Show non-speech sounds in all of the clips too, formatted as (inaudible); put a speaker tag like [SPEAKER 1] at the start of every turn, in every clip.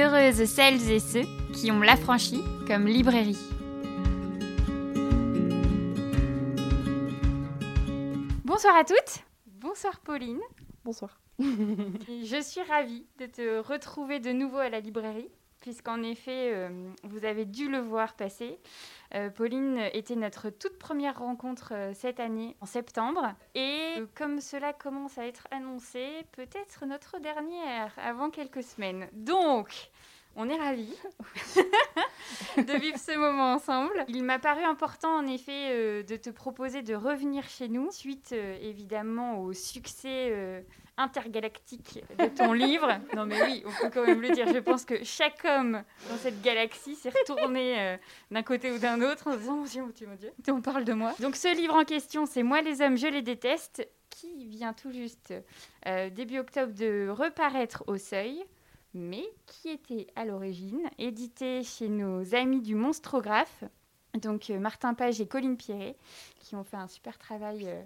[SPEAKER 1] Heureuses celles et ceux qui ont l'affranchi comme librairie. Bonsoir à toutes. Bonsoir Pauline.
[SPEAKER 2] Bonsoir.
[SPEAKER 1] Je suis ravie de te retrouver de nouveau à la librairie, puisqu'en effet, euh, vous avez dû le voir passer. Euh, Pauline était notre toute première rencontre euh, cette année, en septembre. Et euh, comme cela commence à être annoncé, peut-être notre dernière avant quelques semaines. Donc, on est ravis (laughs) de vivre ce moment ensemble. Il m'a paru important, en effet, euh, de te proposer de revenir chez nous, suite euh, évidemment au succès euh, intergalactique de ton (laughs) livre. Non, mais oui, on peut quand même le dire. Je pense que chaque homme dans cette galaxie s'est retourné d'un côté ou d'un autre en se disant Mon Dieu, mon Dieu, mon Dieu, on parle de moi. Donc, ce livre en question, c'est Moi les hommes, je les déteste, qui vient tout juste début octobre de reparaître au seuil mais qui était à l'origine édité chez nos amis du Monstrographe, donc euh, Martin Page et Colline Pierret, qui ont fait un super travail euh,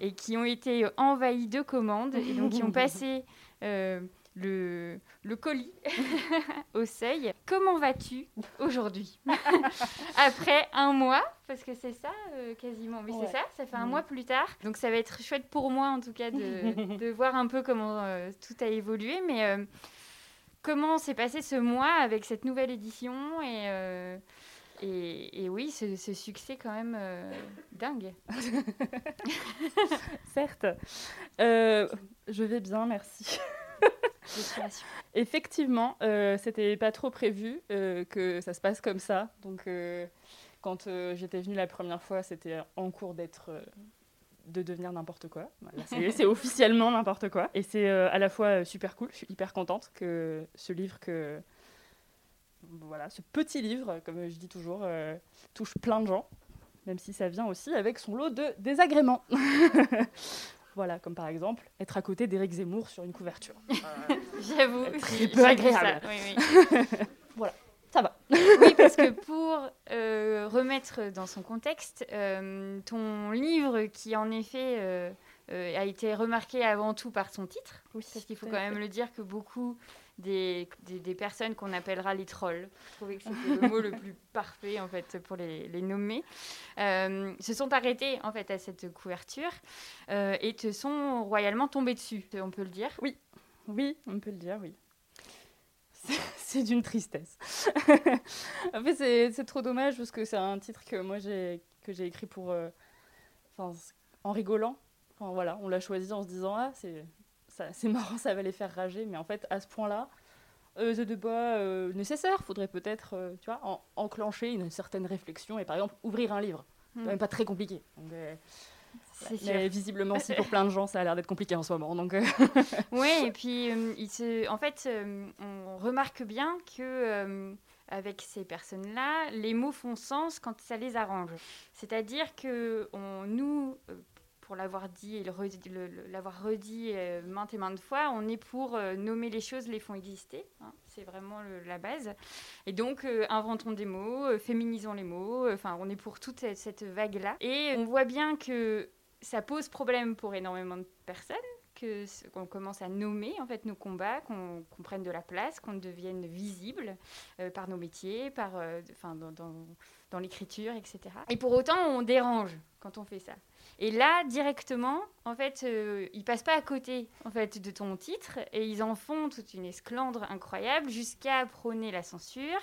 [SPEAKER 1] et qui ont été envahis de commandes et donc qui ont (laughs) passé euh, le, le colis (laughs) au seuil. Comment vas-tu aujourd'hui (laughs) Après un mois, parce que c'est ça quasiment,
[SPEAKER 2] Ouais.
[SPEAKER 1] c'est ça, ça fait un mois plus tard. Donc ça va être chouette pour moi en tout cas de, de voir un peu comment tout a évolué, mais comment s'est passé ce mois avec cette nouvelle édition et, euh, et, et oui, ce, ce succès quand même euh, dingue. (laughs)
[SPEAKER 2] Certes. Euh, je vais bien, merci. Effectivement, c'était pas trop prévu que ça se passe comme ça. Donc, quand j'étais venue la première fois, c'était en cours d'être. De devenir n'importe quoi. Voilà, (laughs) c'est officiellement n'importe quoi. Et c'est euh, à la fois euh, super cool. Je suis hyper contente que ce livre, que. Voilà, ce petit livre, comme je dis toujours, euh, touche plein de gens. Même si ça vient aussi avec son lot de désagréments. (laughs) voilà, comme par exemple être à côté d'Éric Zemmour sur une couverture. (laughs)
[SPEAKER 1] J'avoue,
[SPEAKER 2] Très peu agréable.
[SPEAKER 1] ça, oui, oui.
[SPEAKER 2] ça va.
[SPEAKER 1] Oui, parce que pour euh, remettre dans son contexte, euh, ton livre qui en effet euh, a été remarqué avant tout par son titre,
[SPEAKER 2] Oui,
[SPEAKER 1] parce qu'il faut quand même le dire que beaucoup des, des, des personnes qu'on appellera les trolls, je trouvais que c'était (laughs) le mot le plus parfait en fait pour les, les nommer, euh, se sont arrêtés en fait à cette couverture euh, et te sont royalement tombés dessus, on peut le dire.
[SPEAKER 2] Oui, on peut le dire, oui. (laughs) C'est- C'est d'une tristesse. (laughs) en fait, c'est c'est trop dommage parce que c'est un titre que moi j'ai que j'ai écrit pour, euh, enfin, en rigolant. Enfin, voilà, on l'a choisi en se disant ah c'est c'est (laughs) marrant, ça va les faire rager, mais en fait à ce point-là, euh, c'est de pas euh, nécessaire. Faudrait peut-être, euh, tu vois, en- enclencher une certaine réflexion et par exemple ouvrir un livre. C'est
[SPEAKER 1] Mm.
[SPEAKER 2] quand même pas très compliqué. Donc,
[SPEAKER 1] C'est.
[SPEAKER 2] Mais visiblement, si pour plein de gens, ça a l'air d'être compliqué en ce moment. Donc, euh, (laughs)
[SPEAKER 1] Oui, et puis euh, il se... en fait, euh, on remarque bien que euh, avec ces personnes-là, les mots font sens quand ça les arrange. C'est-à-dire que on, nous, pour l'avoir dit et l'avoir redit euh, maintes et maintes fois, on est pour euh, nommer les choses, les font exister. hein. c'est vraiment le- la base. Et donc, euh, inventons des mots, féminisons les mots. Enfin, on est pour toute cette- cette vague-là. Et on voit bien que ça pose problème pour énormément de personnes que qu'on commence à nommer en fait nos combats, qu'on prenne de la place, qu'on devienne visible euh, par nos métiers, par, euh, dans, dans, l'écriture, etc. Et pour autant, on dérange quand on fait ça. Et là, directement, en fait, euh, ils passent pas à côté en fait de ton titre et ils en font toute une esclandre incroyable jusqu'à prôner la censure.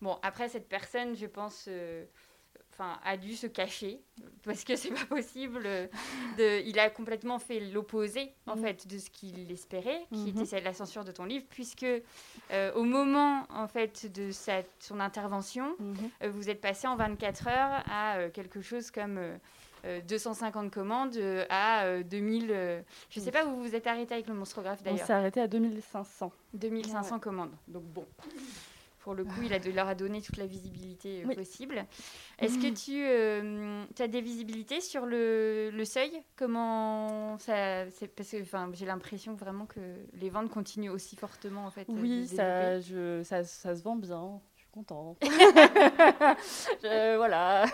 [SPEAKER 1] Bon, après cette personne, je pense. Enfin, a dû se cacher parce que c'est pas possible. De, il a complètement fait l'opposé en
[SPEAKER 2] Mhm.
[SPEAKER 1] fait de ce qu'il espérait, qui
[SPEAKER 2] Mhm.
[SPEAKER 1] était celle de la censure de ton livre, puisque euh, au moment en fait de sa, son intervention, euh, vous êtes passé en 24 heures à euh, quelque chose comme euh, euh, 250 commandes à euh, 2000. euh, je sais
[SPEAKER 2] Oui.
[SPEAKER 1] pas où vous vous êtes arrêté avec le monstrographe
[SPEAKER 2] on
[SPEAKER 1] d'ailleurs.
[SPEAKER 2] s'est arrêté à 2500.
[SPEAKER 1] 2500 commandes. Donc bon. Pour le coup, il, a, il leur a donné toute la visibilité euh,
[SPEAKER 2] Oui.
[SPEAKER 1] possible. Est-ce que tu as des visibilités sur le, le seuil? Comment ça c'est parce que enfin j'ai l'impression vraiment que les ventes continuent aussi fortement en fait. euh,
[SPEAKER 2] Oui, ça, je, ça, ça se vend bien. Je suis contente. (laughs) Je- voilà.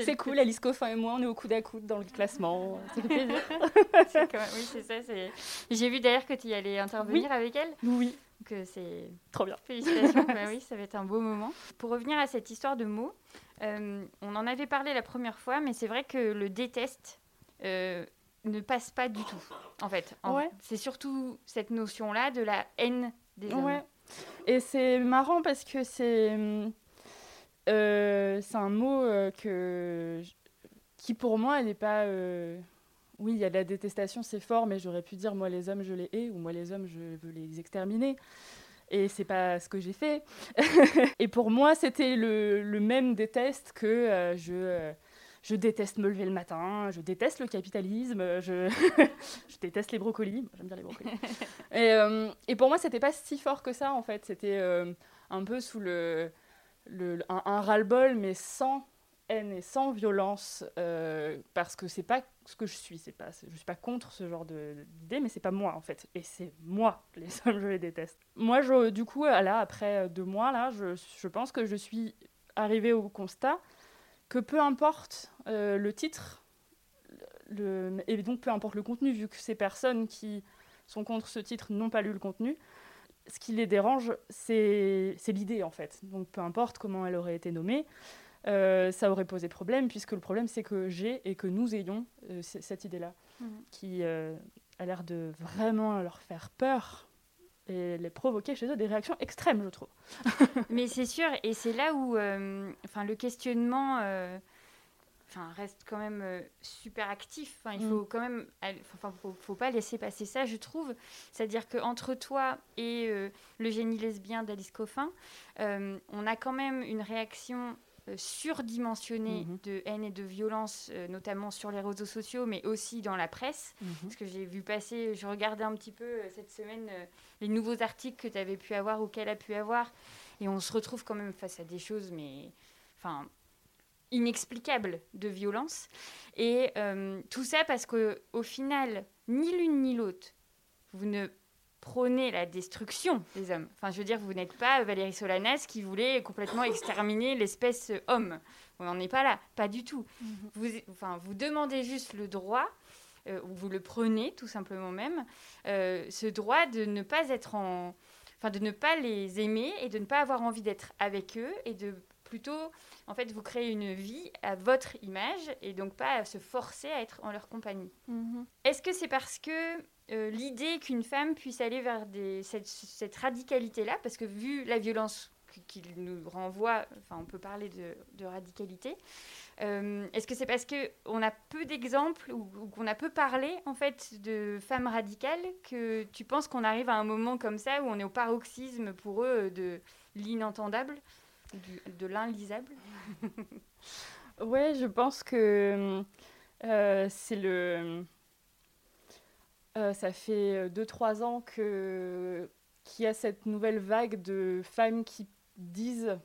[SPEAKER 2] C'est cool, Alice Coffin et moi, on est au coude à coude dans le classement. Plaisir. (laughs)
[SPEAKER 1] C'est quand même- oui, c'est ça. J'ai vu d'ailleurs que tu y allais intervenir avec elle.
[SPEAKER 2] Oui,
[SPEAKER 1] que c'est
[SPEAKER 2] trop bien.
[SPEAKER 1] Félicitations, (laughs) bah oui, ça va être un beau moment. Pour revenir à cette histoire de mots, euh, on en avait parlé la première fois, mais c'est vrai que le déteste euh, ne passe pas du tout, en fait. C'est surtout cette notion-là de la haine des hommes. Ouais.
[SPEAKER 2] Et c'est marrant parce que c'est euh, c'est un mot que qui pour moi n'est pas oui, il y a de la détestation, c'est fort, mais j'aurais pu dire moi les hommes je les hais ou moi les hommes je veux les exterminer. Et c'est pas ce que j'ai fait. (laughs) et pour moi, c'était le, le, même déteste que euh, je, euh, je déteste me lever le matin, je déteste le capitalisme, je, (laughs) je déteste les brocolis. J'aime bien les brocolis. (laughs) et, euh, et, pour moi, c'était pas si fort que ça en fait. C'était un peu sous le, le un, un ras-le-bol, mais sans haine et sans violence, parce que c'est pas ce que je suis. C'est pas, je suis pas contre ce genre d'idée, mais c'est pas moi en fait. Et c'est moi, (laughs) les hommes, je les déteste. Moi, je, du coup, là, après deux mois, là, je, je pense que je suis arrivée au constat que peu importe euh, le titre, le, et donc peu importe le contenu, vu que ces personnes qui sont contre ce titre n'ont pas lu le contenu, ce qui les dérange, c'est l'idée en fait. Donc peu importe comment elle aurait été nommée, euh, ça aurait posé problème, puisque le problème, c'est que j'ai et que nous ayons euh, cette idée-là, mhm. qui euh, a l'air de vraiment leur faire peur et les provoquer chez eux des réactions extrêmes, je trouve. (laughs)
[SPEAKER 1] Mais c'est sûr, et c'est là où enfin, le questionnement enfin, reste quand même super actif. Enfin, il faut mm. quand même, enfin, faut, faut, pas laisser passer ça, je trouve. C'est-à-dire que entre toi et le génie lesbien d'Alice Coffin, on a quand même une réaction surdimensionné mhm. de haine et de violence, euh, notamment sur les réseaux sociaux, mais aussi dans la presse. Mhm. Parce que j'ai vu passer, je regardais un petit peu euh, cette semaine les nouveaux articles que tu avais pu avoir ou qu'elle a pu avoir, et on se retrouve quand même face à des choses, mais enfin inexplicables de violence. Et tout ça parce que au final, ni l'une ni l'autre, vous ne prôner la destruction des hommes. Enfin, je veux dire, vous n'êtes pas Valérie Solanas qui voulait complètement exterminer l'espèce homme. On n'en est pas là, pas du tout. Mhm. Vous, enfin, vous demandez juste le droit, euh, ou vous le prenez tout simplement même, euh, ce droit de ne pas être en... Enfin, de ne pas les aimer et de ne pas avoir envie d'être avec eux et de plutôt, en fait, vous créer une vie à votre image et donc pas à se forcer à être en leur compagnie. Mhm. Est-ce que c'est parce que euh, l'idée qu'une femme puisse aller vers des, cette, radicalité-là, parce que vu la violence qu'il nous renvoie, enfin on peut parler de, radicalité, euh, est-ce que c'est parce qu'on a peu d'exemples ou, qu'on a peu parlé en fait de femmes radicales que tu penses qu'on arrive à un moment comme ça où on est au paroxysme pour eux de l'inentendable, de l'inlisable (laughs)
[SPEAKER 2] Ouais, je pense que euh, c'est le euh, ça fait 2-3 ans que, qu'il y a cette nouvelle vague de femmes qui disent,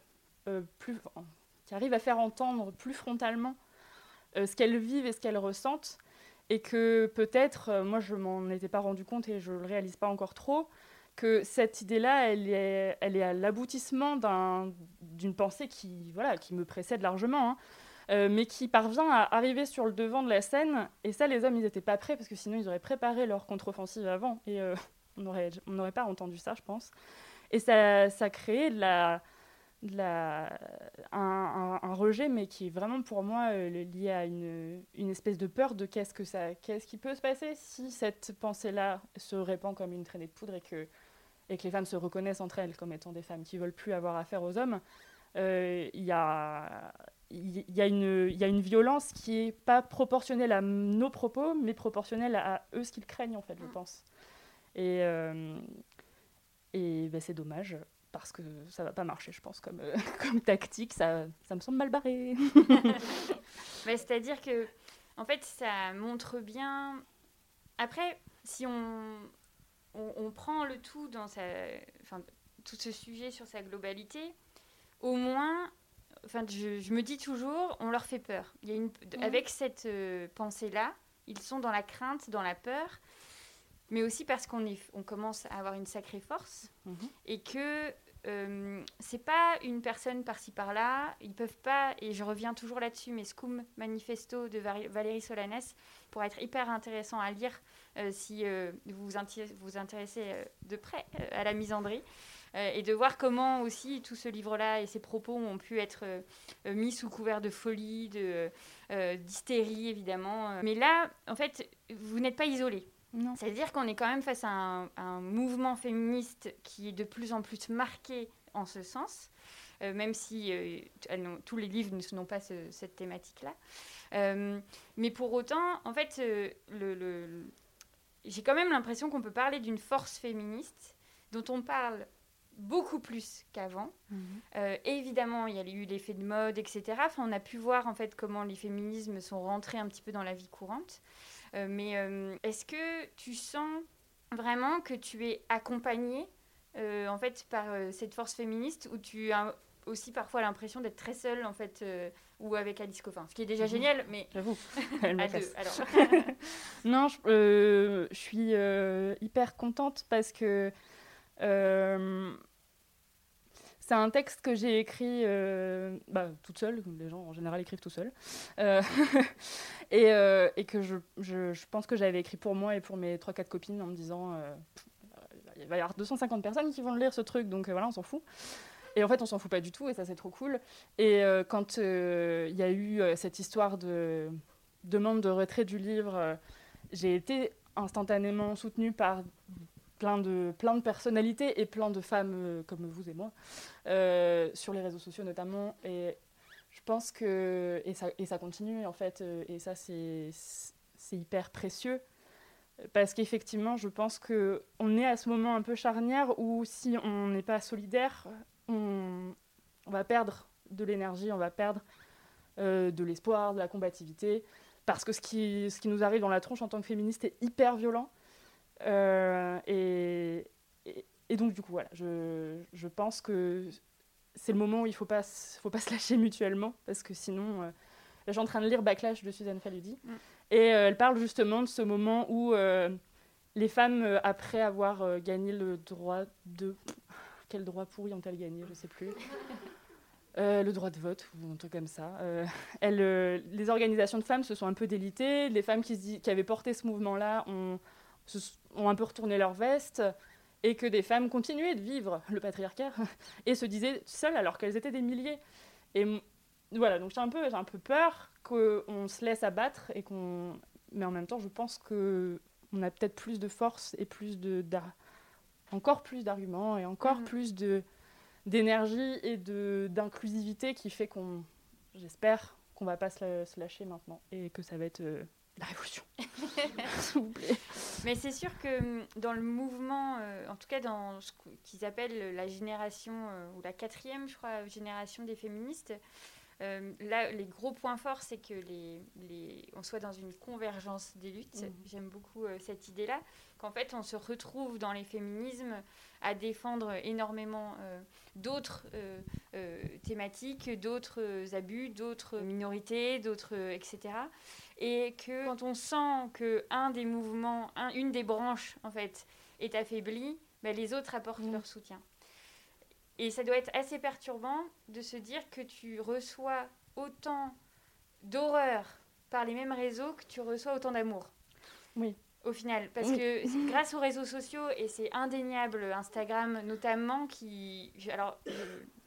[SPEAKER 2] euh, plus, qui arrivent à faire entendre plus frontalement euh, ce qu'elles vivent et ce qu'elles ressentent. Et que peut-être, moi je m'en étais pas rendu compte et je le réalise pas encore trop, que cette idée-là, elle est, elle est à l'aboutissement d'un, d'une pensée qui, voilà, qui me précède largement. Hein. Euh, mais qui parvient à arriver sur le devant de la scène. Et ça, les hommes, ils n'étaient pas prêts parce que sinon, ils auraient préparé leur contre-offensive avant. Et euh, on n'aurait pas entendu ça, je pense. Et ça, ça crée de la, la, un, un, rejet, mais qui est vraiment pour moi euh, lié à une, une, espèce de peur de qu'est-ce, que ça, qu'est-ce qui peut se passer si cette pensée-là se répand comme une traînée de poudre et que, et que les femmes se reconnaissent entre elles comme étant des femmes qui veulent plus avoir affaire aux hommes. Il y a il y, a une, y a une violence qui est pas proportionnelle à nos propos, mais proportionnelle à eux ce qu'ils craignent, en fait, je mm. pense. Et, euh, et ben, c'est dommage, parce que ça va pas marcher, je pense, comme, euh, (laughs) comme tactique. Ça, ça me semble mal barré. (laughs)
[SPEAKER 1] C'est-à-dire que, en fait, ça montre bien. Après, si on, on, on prend le tout dans sa. Enfin, tout ce sujet sur sa globalité, au moins enfin, je, me dis toujours, on leur fait peur. Il y a une, Avec cette euh, pensée-là, ils sont dans la crainte, dans la peur, mais aussi parce qu'on on commence à avoir une sacrée force mhm. et que euh, c'est pas une personne par-ci par-là. Ils peuvent pas, et je reviens toujours là-dessus, mais Scum Manifesto de Valérie Solanes pourrait être hyper intéressant à lire euh, si vous vous intéressez de près à la misandrie. et de voir comment aussi tout ce livre-là et ses propos ont pu être mis sous couvert de folie, d'hystérie évidemment. Mais là, en fait, vous n'êtes pas isolé. C'est-à-dire qu'on est quand même face à un, mouvement féministe qui est de plus en plus marqué en ce sens, euh, même si euh, tous les livres n'ont pas cette thématique-là. Euh, mais pour autant, en fait, le, j'ai quand même l'impression qu'on peut parler d'une force féministe dont on parle beaucoup plus qu'avant. Mhm. évidemment, il y a eu l'effet de mode, etc. Enfin, on a pu voir en fait comment les féminismes sont rentrés un petit peu dans la vie courante. Euh, mais euh, est-ce que tu sens vraiment que tu es accompagnée euh, en fait par cette force féministe ou tu as aussi parfois l'impression d'être très seule en fait ou avec Alice Coffin, ce qui est déjà mhm. génial, mais
[SPEAKER 2] j'avoue, (laughs) elle me (laughs) non, je, je suis hyper contente parce que c'est un texte que j'ai écrit euh, bah, toute seule, les gens en général écrivent tout seuls, euh, (laughs) et, euh, et, que je, je, pense que j'avais écrit pour moi et pour mes 3-4 copines en me disant il va y avoir 250 personnes qui vont lire ce truc, donc voilà, on s'en fout. Et en fait, on s'en fout pas du tout, et ça c'est trop cool. Et quand il y a eu cette histoire de demande de retrait du livre, j'ai été instantanément soutenue par plein de, plein de personnalités et plein de femmes euh, comme vous et moi, euh, sur les réseaux sociaux notamment. Et je pense que. Et ça, et ça continue, en fait. Euh, et ça, c'est hyper précieux. Parce qu'effectivement, je pense qu'on est à ce moment un peu charnière où si on n'est pas solidaire, on, va perdre de l'énergie, on va perdre de l'espoir, de la combativité. Parce que ce qui, ce qui nous arrive dans la tronche en tant que féministe est hyper violent. Euh, et, et, donc, du coup, voilà, je, je pense que c'est le moment où il ne faut pas, faut pas se lâcher mutuellement, parce que sinon, euh, là, je suis en train de lire Backlash de Suzanne Faludi, mm. et euh, elle parle justement de ce moment où les femmes, après avoir gagné le droit de... Quel droit pourri ont-elles gagné Je ne sais plus. (laughs) le droit de vote ou un truc comme ça. elles, les organisations de femmes se sont un peu délitées. Les femmes qui, qui avaient porté ce mouvement-là ont, ont un peu retourné leur veste et que des femmes continuaient de vivre le patriarcat (laughs) et se disaient seules alors qu'elles étaient des milliers. Et voilà, donc j'ai un peu, j'ai un peu peur qu'on se laisse abattre et qu'on, mais en même temps, je pense que on a peut-être plus de force et plus de, encore plus d'arguments et encore mm. plus de d'énergie et de d'inclusivité qui fait qu'on, j'espère, qu'on va pas se, lâcher maintenant et que ça va être euh, la révolution. (laughs) S'il vous plaît.
[SPEAKER 1] Mais c'est sûr que hum, dans le mouvement, euh, en tout cas dans ce qu'ils appellent la génération, euh, ou la quatrième, je crois, génération des féministes, euh, là, les gros points forts, c'est que les, les, on soit dans une convergence des luttes. Mmh. J'aime beaucoup cette idée-là, qu'en fait, on se retrouve dans les féminismes à défendre énormément d'autres thématiques, d'autres abus, d'autres minorités, d'autres, etc et que quand on sent que un des mouvements, une des branches en fait est affaiblie, ben, les autres apportent mm. leur soutien. Et ça doit être assez perturbant de se dire que tu reçois autant d'horreur par les mêmes réseaux que tu reçois autant d'amour.
[SPEAKER 2] Oui.
[SPEAKER 1] Au final, parce que grâce aux réseaux sociaux, et c'est indéniable, Instagram notamment, qui... Alors,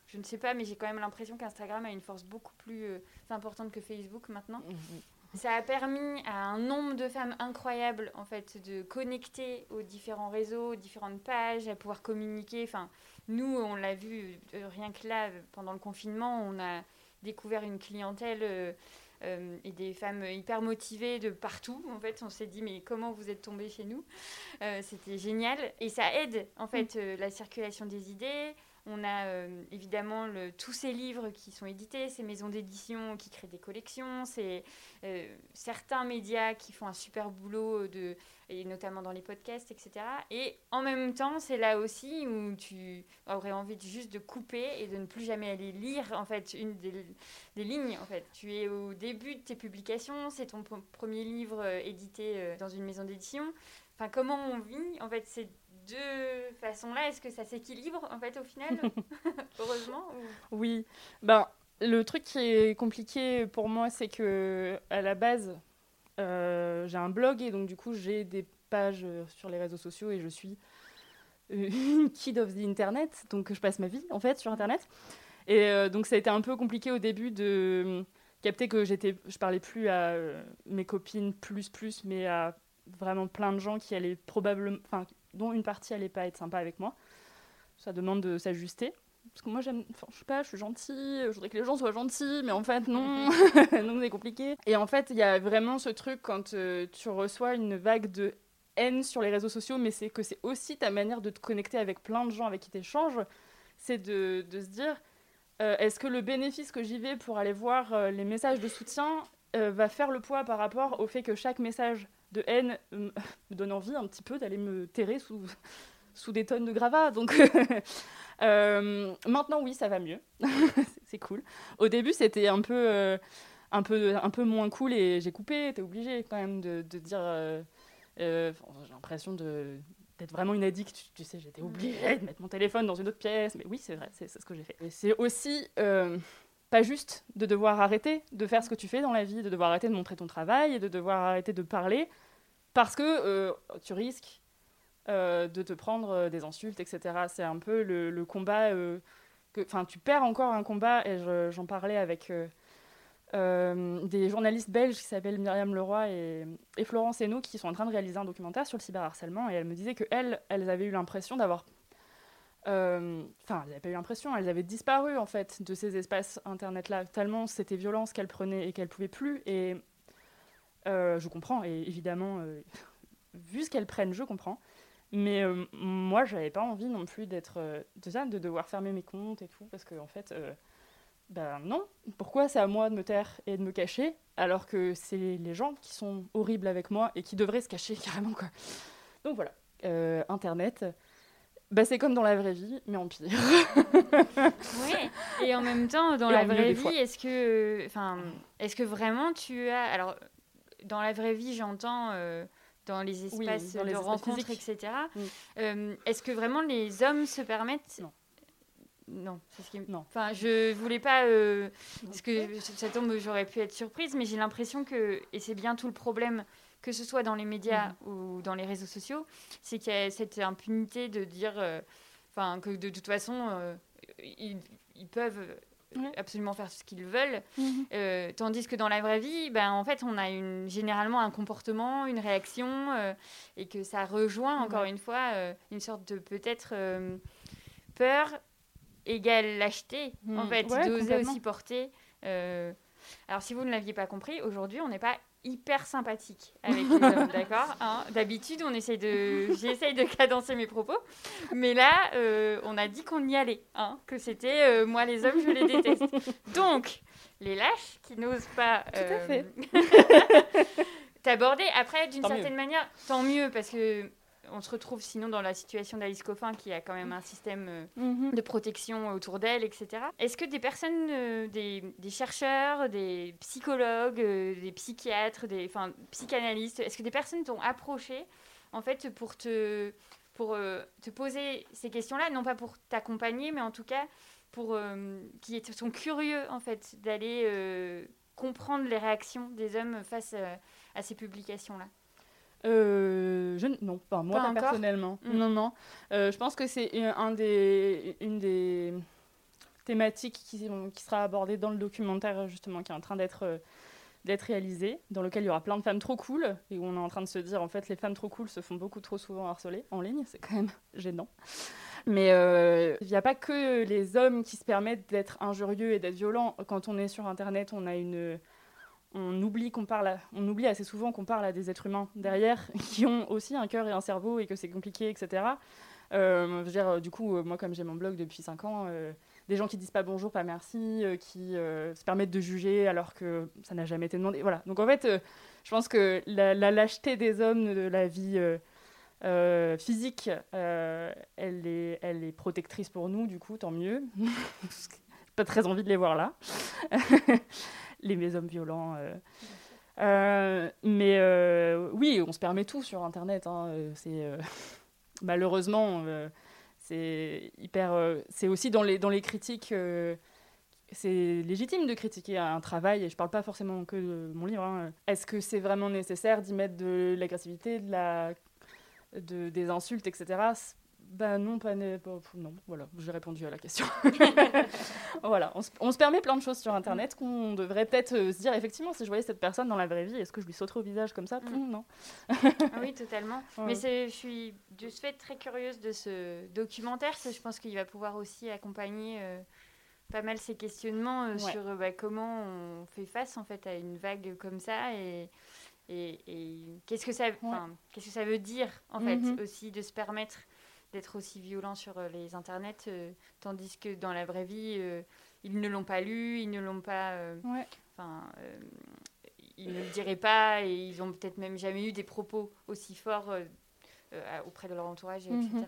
[SPEAKER 1] je, ne sais pas, mais j'ai quand même l'impression qu'Instagram a une force beaucoup plus euh, importante que Facebook maintenant. Mm-hmm ça a permis à un nombre de femmes incroyables en fait de connecter aux différents réseaux, aux différentes pages, à pouvoir communiquer. Enfin, nous, on l'a vu euh, rien que là pendant le confinement, on a découvert une clientèle euh, euh, et des femmes hyper motivées de partout. En fait, on s'est dit mais comment vous êtes tombés chez nous? C'était génial et ça aide en fait la circulation des idées, on a euh, évidemment tous ces livres qui sont édités, ces maisons d'édition qui créent des collections, c'est euh, certains médias qui font un super boulot, de, et notamment dans les podcasts, etc. Et en même temps, c'est là aussi où tu aurais envie juste de couper et de ne plus jamais aller lire en fait une des, lignes. En fait, tu es au début de tes publications, c'est ton premier livre euh, édité dans une maison d'édition. Enfin, comment on vit En fait, deux façons-là, est-ce que ça s'équilibre en fait au final (laughs) Heureusement
[SPEAKER 2] Oui. Ben, le truc qui est compliqué pour moi, c'est que à la base, euh, j'ai un blog et donc du coup, j'ai des pages sur les réseaux sociaux et je suis une (laughs) kid of the internet, donc je passe ma vie en fait sur internet. Et euh, donc ça a été un peu compliqué au début de capter que j'étais, je parlais plus à euh, mes copines plus plus, mais à vraiment plein de gens qui allaient probablement, enfin, dont une partie allait pas être sympa avec moi. Ça demande de s'ajuster. Parce que moi, j'aime, enfin, je sais pas, je suis gentille, je voudrais que les gens soient gentils, mais en fait, non, (laughs) non, c'est compliqué. Et en fait, il y a vraiment ce truc quand euh, tu reçois une vague de haine sur les réseaux sociaux, mais c'est que c'est aussi ta manière de te connecter avec plein de gens avec qui tu échanges, c'est de, se dire, euh, est-ce que le bénéfice que j'y vais pour aller voir euh, les messages de soutien va faire le poids par rapport au fait que chaque message de haine me donne envie un petit peu d'aller me terrer sous, (laughs) sous des tonnes de gravats. Donc (laughs) euh, maintenant, oui, ça va mieux. (laughs) c'est cool. Au début, c'était un peu, euh, un, peu, un peu moins cool et j'ai coupé. T'es obligé quand même de, dire. Euh, j'ai l'impression d'être vraiment une addict, tu, sais, j'étais obligée de mettre mon téléphone dans une autre pièce, mais oui, c'est vrai, c'est ce que j'ai fait. C'est aussi pas juste de devoir arrêter de faire ce que tu fais dans la vie, de devoir arrêter de montrer ton travail et de devoir arrêter de parler parce que euh, tu risques euh, de te prendre euh, des insultes, etc. C'est un peu le, combat enfin, tu perds encore un combat et j'en parlais avec des journalistes belges qui s'appellent Myriam Leroy et, et Florence Hainaut qui sont en train de réaliser un documentaire sur le cyberharcèlement et elles me disaient que elles, avaient eu l'impression d'avoir enfin, elles n'avaient pas eu l'impression, elles avaient disparu en fait de ces espaces internet-là, tellement c'était violent ce qu'elles prenaient et qu'elles pouvaient plus. Et euh, je comprends, et évidemment, euh, vu ce qu'elles prennent, je comprends. Mais moi, j'avais pas envie non plus d'être déjà de devoir fermer mes comptes et tout, parce que en fait, ben non. Pourquoi c'est à moi de me taire et de me cacher, alors que c'est les gens qui sont horribles avec moi et qui devraient se cacher (laughs) carrément quoi. Donc voilà, Internet. Bah, c'est comme dans la vraie vie, mais en pire. (laughs)
[SPEAKER 1] oui, et en même temps, dans la vraie vie, est-ce que, enfin, est-ce que vraiment tu as, alors, dans la vraie vie, j'entends euh, dans les espaces de rencontres, etc. Euh, est-ce que vraiment les hommes se permettent
[SPEAKER 2] Non.
[SPEAKER 1] Non, c'est ce qui. Non. Enfin, je voulais pas. Euh, parce que ça tombe, j'aurais pu être surprise, mais j'ai l'impression que, et c'est bien tout le problème que ce soit dans les médias mhm. ou dans les réseaux sociaux, c'est qu'il y a cette impunité de dire euh, que de toute façon, euh, ils, peuvent absolument faire ce qu'ils veulent. Mhm. Euh, tandis que dans la vraie vie, ben, en fait, on a une, généralement un comportement, une réaction, et que ça rejoint, encore une fois, une sorte de peut-être peur égale lâcheté, en mhm. fait, d'oser aussi porter. alors, si vous ne l'aviez pas compris, aujourd'hui, on n'est pas hyper sympathique avec les hommes, (laughs) d'accord hein D'habitude, on essaye de, j'essaye de cadencer mes propos, mais là, euh, on a dit qu'on y allait, hein que c'était euh, moi les hommes, je les déteste. (laughs) Donc, les lâches qui n'osent pas
[SPEAKER 2] euh, (laughs)
[SPEAKER 1] t'aborder. Après, d'une certaine manière, tant mieux parce que on se retrouve sinon dans la situation d'Alice Coffin qui a quand même un système euh, mhm. de protection autour d'elle, etc. Est-ce que des personnes, euh, des, chercheurs, des psychologues, euh, des psychiatres, des enfin, psychanalystes, est-ce que des personnes t'ont approché en fait pour te, pour, te poser ces questions-là, non pas pour t'accompagner, mais en tout cas pour qui sont curieux en fait d'aller comprendre les réactions des hommes face à ces publications-là?
[SPEAKER 2] Euh, je, non, pas moi pas personnellement. Mm. Non, non. Euh, je pense que c'est un des, une des thématiques qui, qui, sera abordée dans le documentaire justement qui est en train d'être euh, d'être réalisé, dans lequel il y aura plein de femmes trop cool, et où on est en train de se dire en fait les femmes trop cool se font beaucoup trop souvent harceler en ligne, c'est quand même (laughs) gênant. Mais il n'y a pas que les hommes qui se permettent d'être injurieux et d'être violents. Quand on est sur Internet, on a une on oublie assez souvent qu'on parle à des êtres humains derrière (laughs) qui ont aussi un cœur et un cerveau et que c'est compliqué, etc. Euh, du coup, euh, moi, comme j'ai mon blog depuis 5 ans, euh, des gens qui disent pas bonjour, pas merci, qui se permettent de juger alors que ça n'a jamais été demandé. Voilà. Donc en fait, je pense que la, lâcheté des hommes de la vie physique, elle, est, elle est protectrice pour nous, du coup, tant mieux. (laughs) pas très envie de les voir là. (laughs) les hommes violents. Euh. Euh, mais euh, oui, on se permet tout sur Internet. Hein, c'est (laughs) malheureusement, c'est hyper. c'est aussi dans les, dans les critiques c'est légitime de critiquer un travail, et je parle pas forcément que de mon livre. Hein. Est-ce que c'est vraiment nécessaire d'y mettre de l'agressivité, de la, de, des insultes, etc. Ben non, pas, non, voilà, j'ai répondu à la question. (laughs) (laughs) voilà, on se, permet plein de choses sur Internet qu'on devrait peut-être euh, se dire, effectivement, si je voyais cette personne dans la vraie vie, est-ce que je lui sauterais au visage comme ça? Mm. Non.
[SPEAKER 1] Ah oui, totalement. (laughs) Mais je suis de ce fait très curieuse de ce documentaire, je pense qu'il va pouvoir aussi accompagner... Euh, pas mal ces questionnements euh, sur euh, bah, comment on fait face en fait à une vague comme ça et, et, qu'est-ce que ça qu'est-ce que ça veut dire en fait mhm. aussi de se permettre d'être aussi violent sur euh, les internets tandis que dans la vraie vie ils ne l'ont pas lu ils ne l'ont pas enfin ils ne le diraient pas et ils ont peut-être même jamais eu des propos aussi forts euh, auprès de leur entourage, etc. Mhm.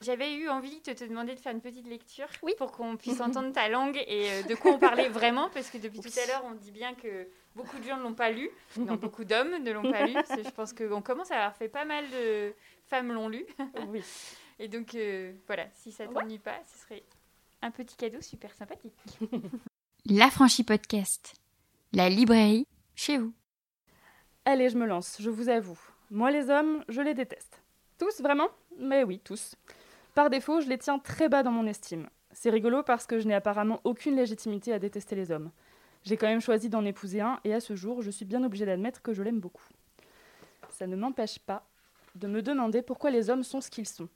[SPEAKER 1] J'avais eu envie de te demander de faire une petite lecture oui. pour qu'on puisse (laughs) entendre ta langue et euh, de quoi on parlait vraiment, parce que depuis tout à l'heure, on dit bien que beaucoup de gens ne l'ont pas lu, non, (laughs) beaucoup d'hommes ne l'ont pas lu. je pense qu'on commence à avoir fait pas mal de femmes l'ont lu. oui. Et donc, euh, voilà, si ça t'ennuie pas, ce serait un petit cadeau super sympathique. (laughs)
[SPEAKER 3] La Franchie Podcast, la librairie chez vous.
[SPEAKER 2] Allez, je me lance, je vous avoue. Moi, les hommes, je les déteste. Tous, vraiment? Mais oui, tous. Par défaut, je les tiens très bas dans mon estime. C'est rigolo parce que je n'ai apparemment aucune légitimité à détester les hommes. J'ai quand même choisi d'en épouser un, et à ce jour, je suis bien obligée d'admettre que je l'aime beaucoup. Ça ne m'empêche pas de me demander pourquoi les hommes sont ce qu'ils sont.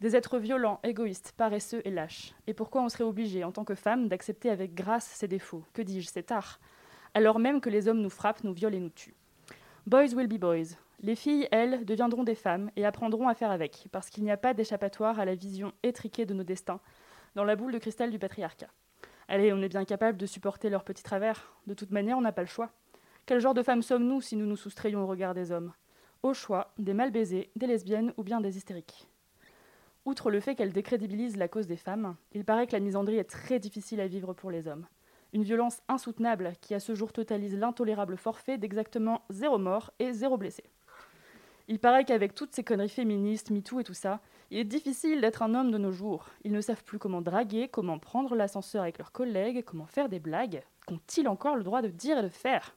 [SPEAKER 2] Des êtres violents, égoïstes, paresseux et lâches. Et pourquoi on serait obligé, en tant que femme, d'accepter avec grâce ses défauts, que dis-je, c'est tard, alors même que les hommes nous frappent, nous violent et nous tuent. Boys will be boys. Les filles, elles, deviendront des femmes et apprendront à faire avec, parce qu'il n'y a pas d'échappatoire à la vision étriquée de nos destins, dans la boule de cristal du patriarcat. Allez, on est bien capable de supporter leurs petits travers. De toute manière, on n'a pas le choix. Quel genre de femmes sommes-nous si nous nous soustrayons au regard des hommes? Au choix, des mal baisées, des lesbiennes ou bien des hystériques. Outre le fait qu'elle décrédibilise la cause des femmes, il paraît que la misandrie est très difficile à vivre pour les hommes. Une violence insoutenable qui à ce jour totalise l'intolérable forfait d'exactement zéro mort et zéro blessé. Il paraît qu'avec toutes ces conneries féministes, MeToo et tout ça, il est difficile d'être un homme de nos jours. Ils ne savent plus comment draguer, comment prendre l'ascenseur avec leurs collègues, comment faire des blagues. Qu'ont-ils encore le droit de dire et de faire?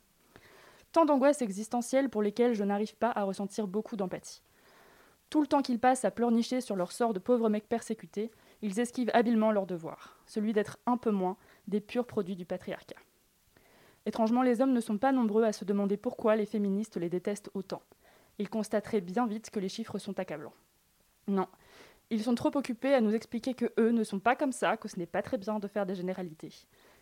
[SPEAKER 2] Tant d'angoisses existentielles pour lesquelles je n'arrive pas à ressentir beaucoup d'empathie. Tout le temps qu'ils passent à pleurnicher sur leur sort de pauvres mecs persécutés, ils esquivent habilement leur devoir, celui d'être un peu moins des purs produits du patriarcat. Étrangement, les hommes ne sont pas nombreux à se demander pourquoi les féministes les détestent autant ils constateraient bien vite que les chiffres sont accablants. Non, ils sont trop occupés à nous expliquer que eux ne sont pas comme ça, que ce n'est pas très bien de faire des généralités.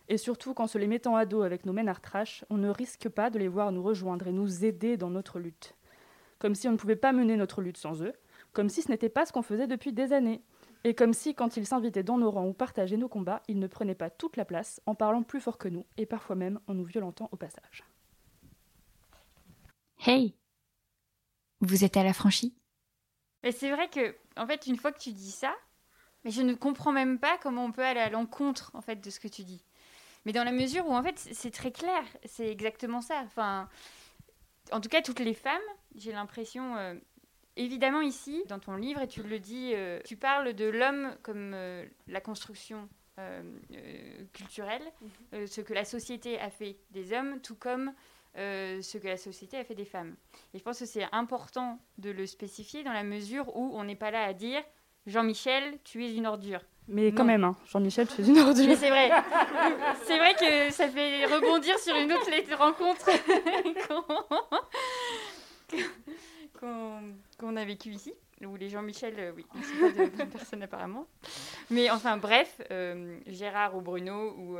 [SPEAKER 2] Et surtout qu'en se les mettant à dos avec nos ménards trash, on ne risque pas de les voir nous rejoindre et nous aider dans notre lutte. Comme si on ne pouvait pas mener notre lutte sans eux, comme si ce n'était pas ce qu'on faisait depuis des années, et comme si, quand ils s'invitaient dans nos rangs ou partageaient nos combats, ils ne prenaient pas toute la place en parlant plus fort que nous, et parfois même en nous violentant au passage.
[SPEAKER 3] Hey vous êtes à la franchie?
[SPEAKER 1] Mais c'est vrai que, en fait, une fois que tu dis ça, mais je ne comprends même pas comment on peut aller à l'encontre, en fait, de ce que tu dis. Mais dans la mesure où, en fait, c'est très clair, c'est exactement ça. Enfin, en tout cas, toutes les femmes, j'ai l'impression, euh, évidemment ici, dans ton livre, et tu le dis, euh, tu parles de l'homme comme euh, la construction culturelle, mhm. ce que la société a fait des hommes, tout comme ce que la société a fait des femmes. Et je pense que c'est important de le spécifier dans la mesure où on n'est pas là à dire Jean-Michel, tu es une ordure.
[SPEAKER 2] Mais quand même, hein. Jean-Michel, tu es une ordure.
[SPEAKER 1] Mais c'est vrai. c'est vrai que ça fait rebondir sur une autre rencontre qu'on a vécue ici où les Jean-Michel, euh, oui, ne pas de bonnes personnes apparemment. Mais enfin, bref, euh, Gérard ou Bruno ou,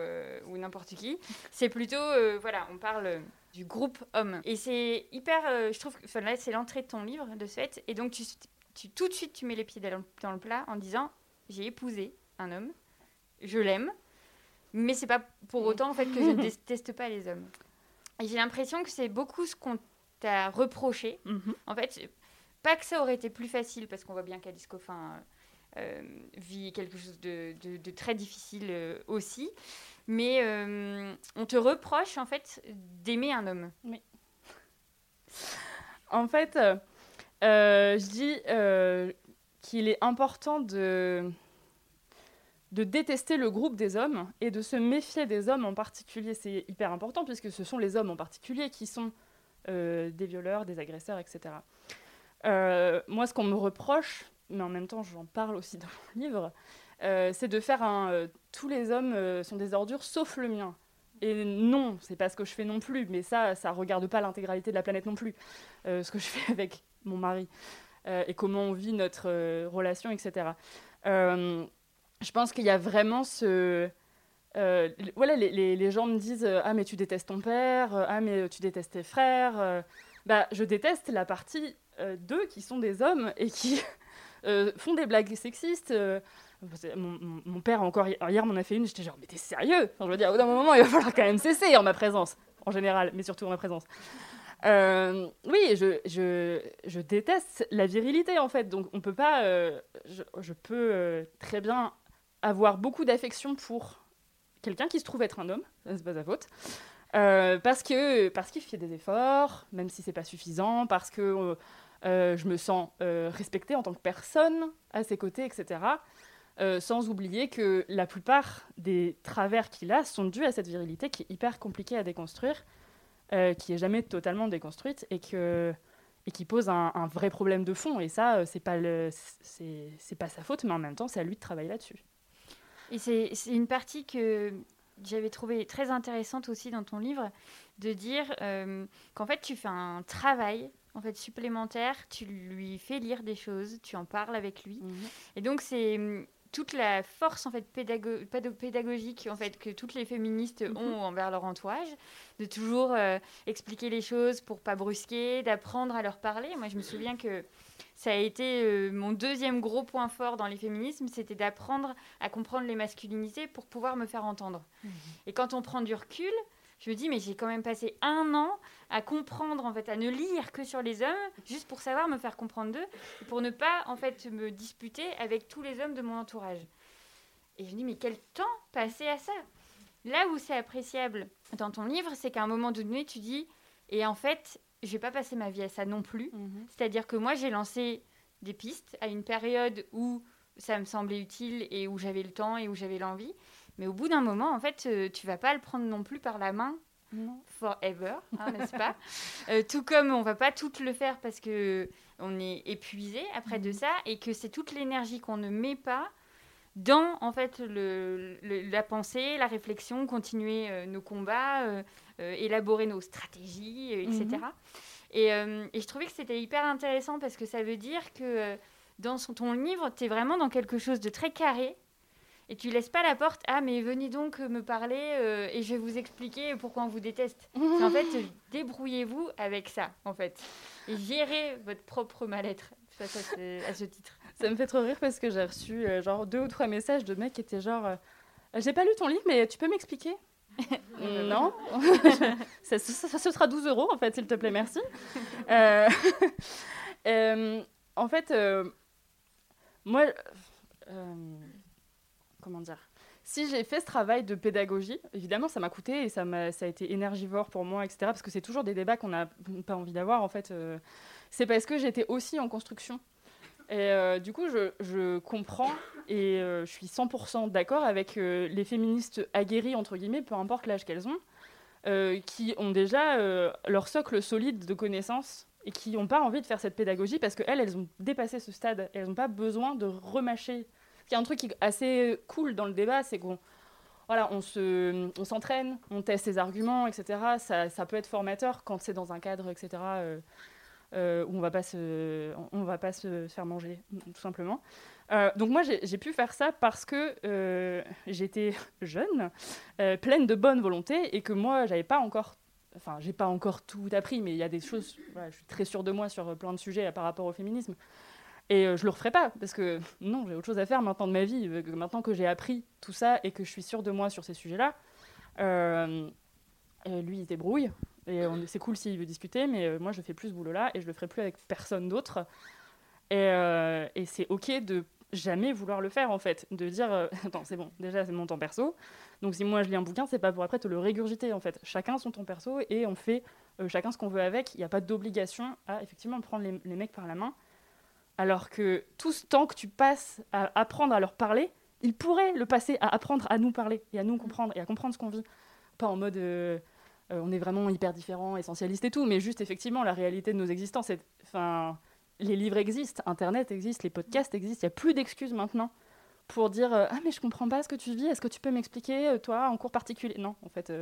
[SPEAKER 1] ou n'importe qui, c'est plutôt, voilà, on parle du groupe homme. Et c'est hyper, euh, je trouve, enfin là c'est l'entrée de ton livre de fait, et donc tu, tu, tout de suite tu mets les pieds dans le plat en disant j'ai épousé un homme, je l'aime, mais c'est pas pour autant en fait que je ne (laughs) déteste pas les hommes. Et j'ai l'impression que c'est beaucoup ce qu'on t'a reproché. Mhm. En fait, pas que ça aurait été plus facile parce qu'on voit bien qu'Alice Coffin euh, vit quelque chose de, de, très difficile euh, aussi, mais euh, on te reproche en fait d'aimer un homme. Oui.
[SPEAKER 2] En fait, je dis qu'il est important de, de détester le groupe des hommes et de se méfier des hommes en particulier. C'est hyper important puisque ce sont les hommes en particulier qui sont euh, des violeurs, des agresseurs, etc. Euh, moi, ce qu'on me reproche, mais en même temps j'en parle aussi dans mon livre, euh, c'est de faire un tous les hommes sont des ordures sauf le mien. Et non, c'est pas ce que je fais non plus, mais ça, ça regarde pas l'intégralité de la planète non plus. ce que je fais (laughs) avec mon mari et comment on vit notre relation, etc. je pense qu'il y a vraiment ce euh, voilà, les, gens me disent euh, Ah, mais tu détestes ton père, euh, ah, mais tu détestes tes frères. bah, je déteste la partie d'eux qui sont des hommes et qui (laughs) font des blagues sexistes. Mon, mon, père, encore hier, m'en a fait une, j'étais genre Mais t'es sérieux? Je veux dire, au bout d'un moment, il va falloir quand même cesser en ma présence, en général, mais surtout en ma présence. Oui, je, déteste la virilité en fait, donc on peut pas. je, je, peux très bien avoir beaucoup d'affection pour quelqu'un qui se trouve être un homme, c'est pas sa faute. Euh, parce que parce qu'il fait des efforts, même si c'est pas suffisant, parce que euh, je me sens euh, respectée en tant que personne à ses côtés, etc. sans oublier que la plupart des travers qu'il a sont dus à cette virilité qui est hyper compliquée à déconstruire, qui est jamais totalement déconstruite et que et qui pose un, un vrai problème de fond. Et ça, c'est pas le c'est pas sa faute, mais en même temps, c'est à lui de travailler là-dessus.
[SPEAKER 1] Et c'est une partie que j'avais trouvé très intéressante aussi dans ton livre, de dire euh, qu'en fait tu fais un travail en fait supplémentaire, tu lui fais lire des choses, tu en parles avec lui, mhm. et donc c'est toute la force en fait pédago pédagogique en fait que toutes les féministes mhm. ont envers leur entourage, de toujours euh, expliquer les choses pour pas brusquer, d'apprendre à leur parler. Moi je me souviens que ça a été euh, mon deuxième gros point fort dans les féminismes, c'était d'apprendre à comprendre les masculinités pour pouvoir me faire entendre. Mhm. Et quand on prend du recul, je me dis mais j'ai quand même passé un an à comprendre en fait, à ne lire que sur les hommes, juste pour savoir me faire comprendre d'eux, et pour ne pas en fait me disputer avec tous les hommes de mon entourage. Et je me dis mais quel temps passer à ça? Là où c'est appréciable dans ton livre, c'est qu'à un moment donné, tu dis et en fait, je vais pas passer ma vie à ça non plus. Mhm. C'est-à-dire que moi, j'ai lancé des pistes à une période où ça me semblait utile et où j'avais le temps et où j'avais l'envie. Mais au bout d'un moment, en fait, euh, tu vas pas le prendre non plus par la main forever, hein, n'est-ce pas (laughs) euh, Tout comme on va pas tout le faire parce que on est épuisé après de mhm. ça et que c'est toute l'énergie qu'on ne met pas dans en fait le, la pensée, la réflexion, continuer euh, nos combats, euh, élaborer nos stratégies, etc. Mhm. Et, et, je trouvais que c'était hyper intéressant parce que ça veut dire que dans son, ton livre, tu es vraiment dans quelque chose de très carré. Et tu laisses pas la porte, ah mais venez donc me parler et je vais vous expliquer pourquoi on vous déteste. en fait, (laughs) débrouillez-vous avec ça, en fait. Et gérez votre propre mal-être à ce titre.
[SPEAKER 2] Ça me fait trop rire parce que j'ai reçu genre deux ou trois messages de mecs qui étaient genre J'ai pas lu ton livre, mais tu peux m'expliquer? (laughs) Non. (laughs) ça, ce sera 12 euros, en fait, s'il te plaît, merci. Euh, euh, en fait, euh, moi, comment dire si j'ai fait ce travail de pédagogie, évidemment, ça m'a coûté et ça, a, été énergivore pour moi, etc. Parce que c'est toujours des débats qu'on n'a pas envie d'avoir, en fait. c'est parce que j'étais aussi en construction. Et du coup, je, comprends et euh, je suis 100% d'accord avec euh, les féministes aguerries, entre guillemets, peu importe l'âge qu'elles ont, euh, qui ont déjà leur socle solide de connaissances et qui n'ont pas envie de faire cette pédagogie parce qu'elles, elles ont dépassé ce stade. Elles n'ont pas besoin de remâcher. Il y a un truc qui est assez cool dans le débat, c'est qu'on voilà, on, se, on s'entraîne, on teste ses arguments, etc. Ça, ça, peut être formateur quand c'est dans un cadre, etc., où on ne va pas se, on va pas se faire manger, tout simplement. Euh, donc moi, j'ai pu faire ça parce que euh, j'étais (laughs) jeune, euh, pleine de bonne volonté, et que moi, j'avais pas encore, enfin, j'ai pas encore tout appris, mais il y a des choses, je suis très sûre de moi sur plein de sujets par rapport au féminisme. Et je le referai pas, parce que non, j'ai autre chose à faire maintenant de ma vie. Maintenant que j'ai appris tout ça et que je suis sûre de moi sur ces sujets-là, lui, il débrouille. Et c'est cool s'il veut discuter, mais moi, je fais plus ce boulot-là et je le ferai plus avec personne d'autre. Et, c'est OK de jamais vouloir le faire en fait, de dire euh, (laughs) attends c'est bon, déjà c'est mon temps perso, donc si moi je lis un bouquin c'est pas pour après te le régurgiter en fait, chacun son temps perso et on fait euh, chacun ce qu'on veut avec, il n'y a pas d'obligation à effectivement prendre les, mecs par la main, Alors que tout ce temps que tu passes à apprendre à leur parler, ils pourraient le passer à apprendre à nous parler et à nous comprendre et à comprendre ce qu'on vit. Pas en mode euh, euh, on est vraiment hyper différents, essentialistes et tout, mais juste effectivement la réalité de nos existences. Enfin, les livres existent, Internet existe, les podcasts existent, il n'y a plus d'excuses maintenant pour dire euh, Ah, mais je comprends pas ce que tu vis, est-ce que tu peux m'expliquer, toi, en cours particulier? Non, en fait,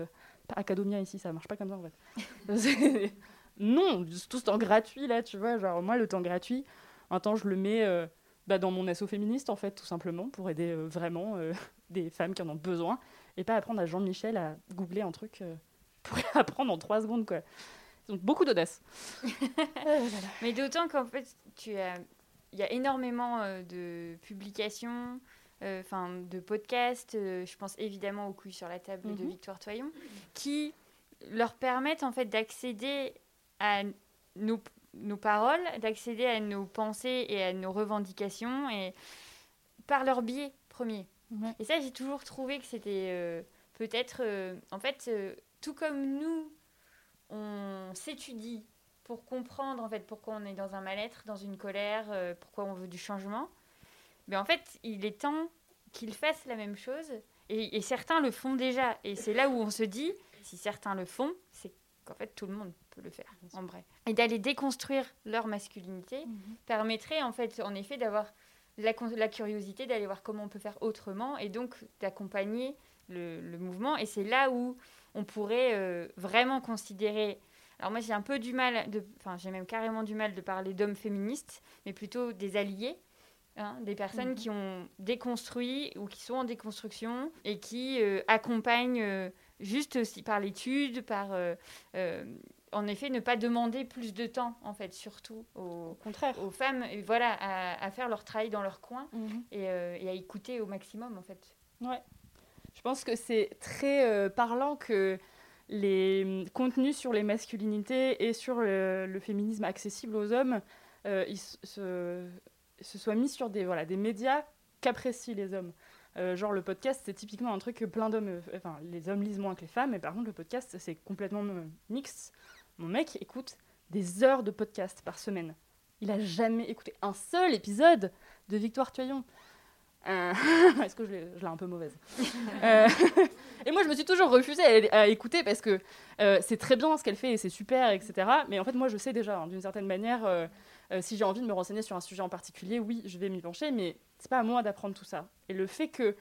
[SPEAKER 2] pas Academia ici, ça marche pas comme ça en fait. (laughs) (laughs) non, tout ce temps gratuit là, tu vois, genre moi le temps gratuit, un temps je le mets bah, dans mon asso féministe, en fait, tout simplement, pour aider euh, vraiment euh, (laughs) des femmes qui en ont besoin, et pas apprendre à Jean-Michel à googler un truc euh, (laughs) pour apprendre en trois secondes, quoi. Donc, beaucoup d'audace. (laughs)
[SPEAKER 1] Mais d'autant qu'en fait, tu as... il y a énormément de publications, enfin de podcasts, je pense évidemment au coup sur la table de mhm. Victoire Toyon, qui leur permettent en fait d'accéder à nos, nos paroles, d'accéder à nos pensées et à nos revendications et par leur biais premier. Et ça, j'ai toujours trouvé que c'était euh, peut-être, euh, en fait, euh, tout comme nous, on s'étudie pour comprendre en fait pourquoi on est dans un mal-être, dans une colère, pourquoi on veut du changement. Mais en fait, il est temps qu'ils fassent la même chose. Et, et certains le font déjà. Et c'est là où on se dit, si certains le font, c'est qu'en fait tout le monde le faire, en vrai. Et d'aller déconstruire leur masculinité mhm. permettrait, en fait, en effet, d'avoir la, la, curiosité d'aller voir comment on peut faire autrement et donc d'accompagner le, mouvement. Et c'est là où on pourrait euh, vraiment considérer. Alors moi j'ai un peu du mal, de, enfin j'ai même carrément du mal de parler d'hommes féministes, mais plutôt des alliés, hein, des personnes mhm. qui ont déconstruit ou qui sont en déconstruction et qui euh, accompagnent euh, juste aussi par l'étude, par en effet, ne pas demander plus de temps, en fait, surtout aux,
[SPEAKER 2] contraire.
[SPEAKER 1] aux femmes, et voilà, à, faire leur travail dans leur coin mhm. euh, et, à écouter au maximum, en fait.
[SPEAKER 2] Ouais. Je pense que c'est très euh, parlant que les contenus sur les masculinités et sur le, féminisme accessible aux hommes euh, ils se, se, soient mis sur des, voilà, des médias qu'apprécient les hommes. genre le podcast, c'est typiquement un truc que plein d'hommes, enfin les hommes lisent moins que les femmes, mais par contre le podcast, c'est complètement mixte. Mon mec écoute des heures de podcast par semaine. Il a jamais écouté un seul épisode de Victoire Tuyon. Euh, (laughs) est-ce que je l'ai un peu mauvaise (laughs) euh, (laughs) Et moi, je me suis toujours refusée à, écouter parce que euh, c'est très bien ce qu'elle fait et c'est super, etc. Mais en fait, moi, je sais déjà, hein, d'une certaine manière, si j'ai envie de me renseigner sur un sujet en particulier, oui, je vais m'y pencher, mais c'est pas à moi d'apprendre tout ça. Et le fait que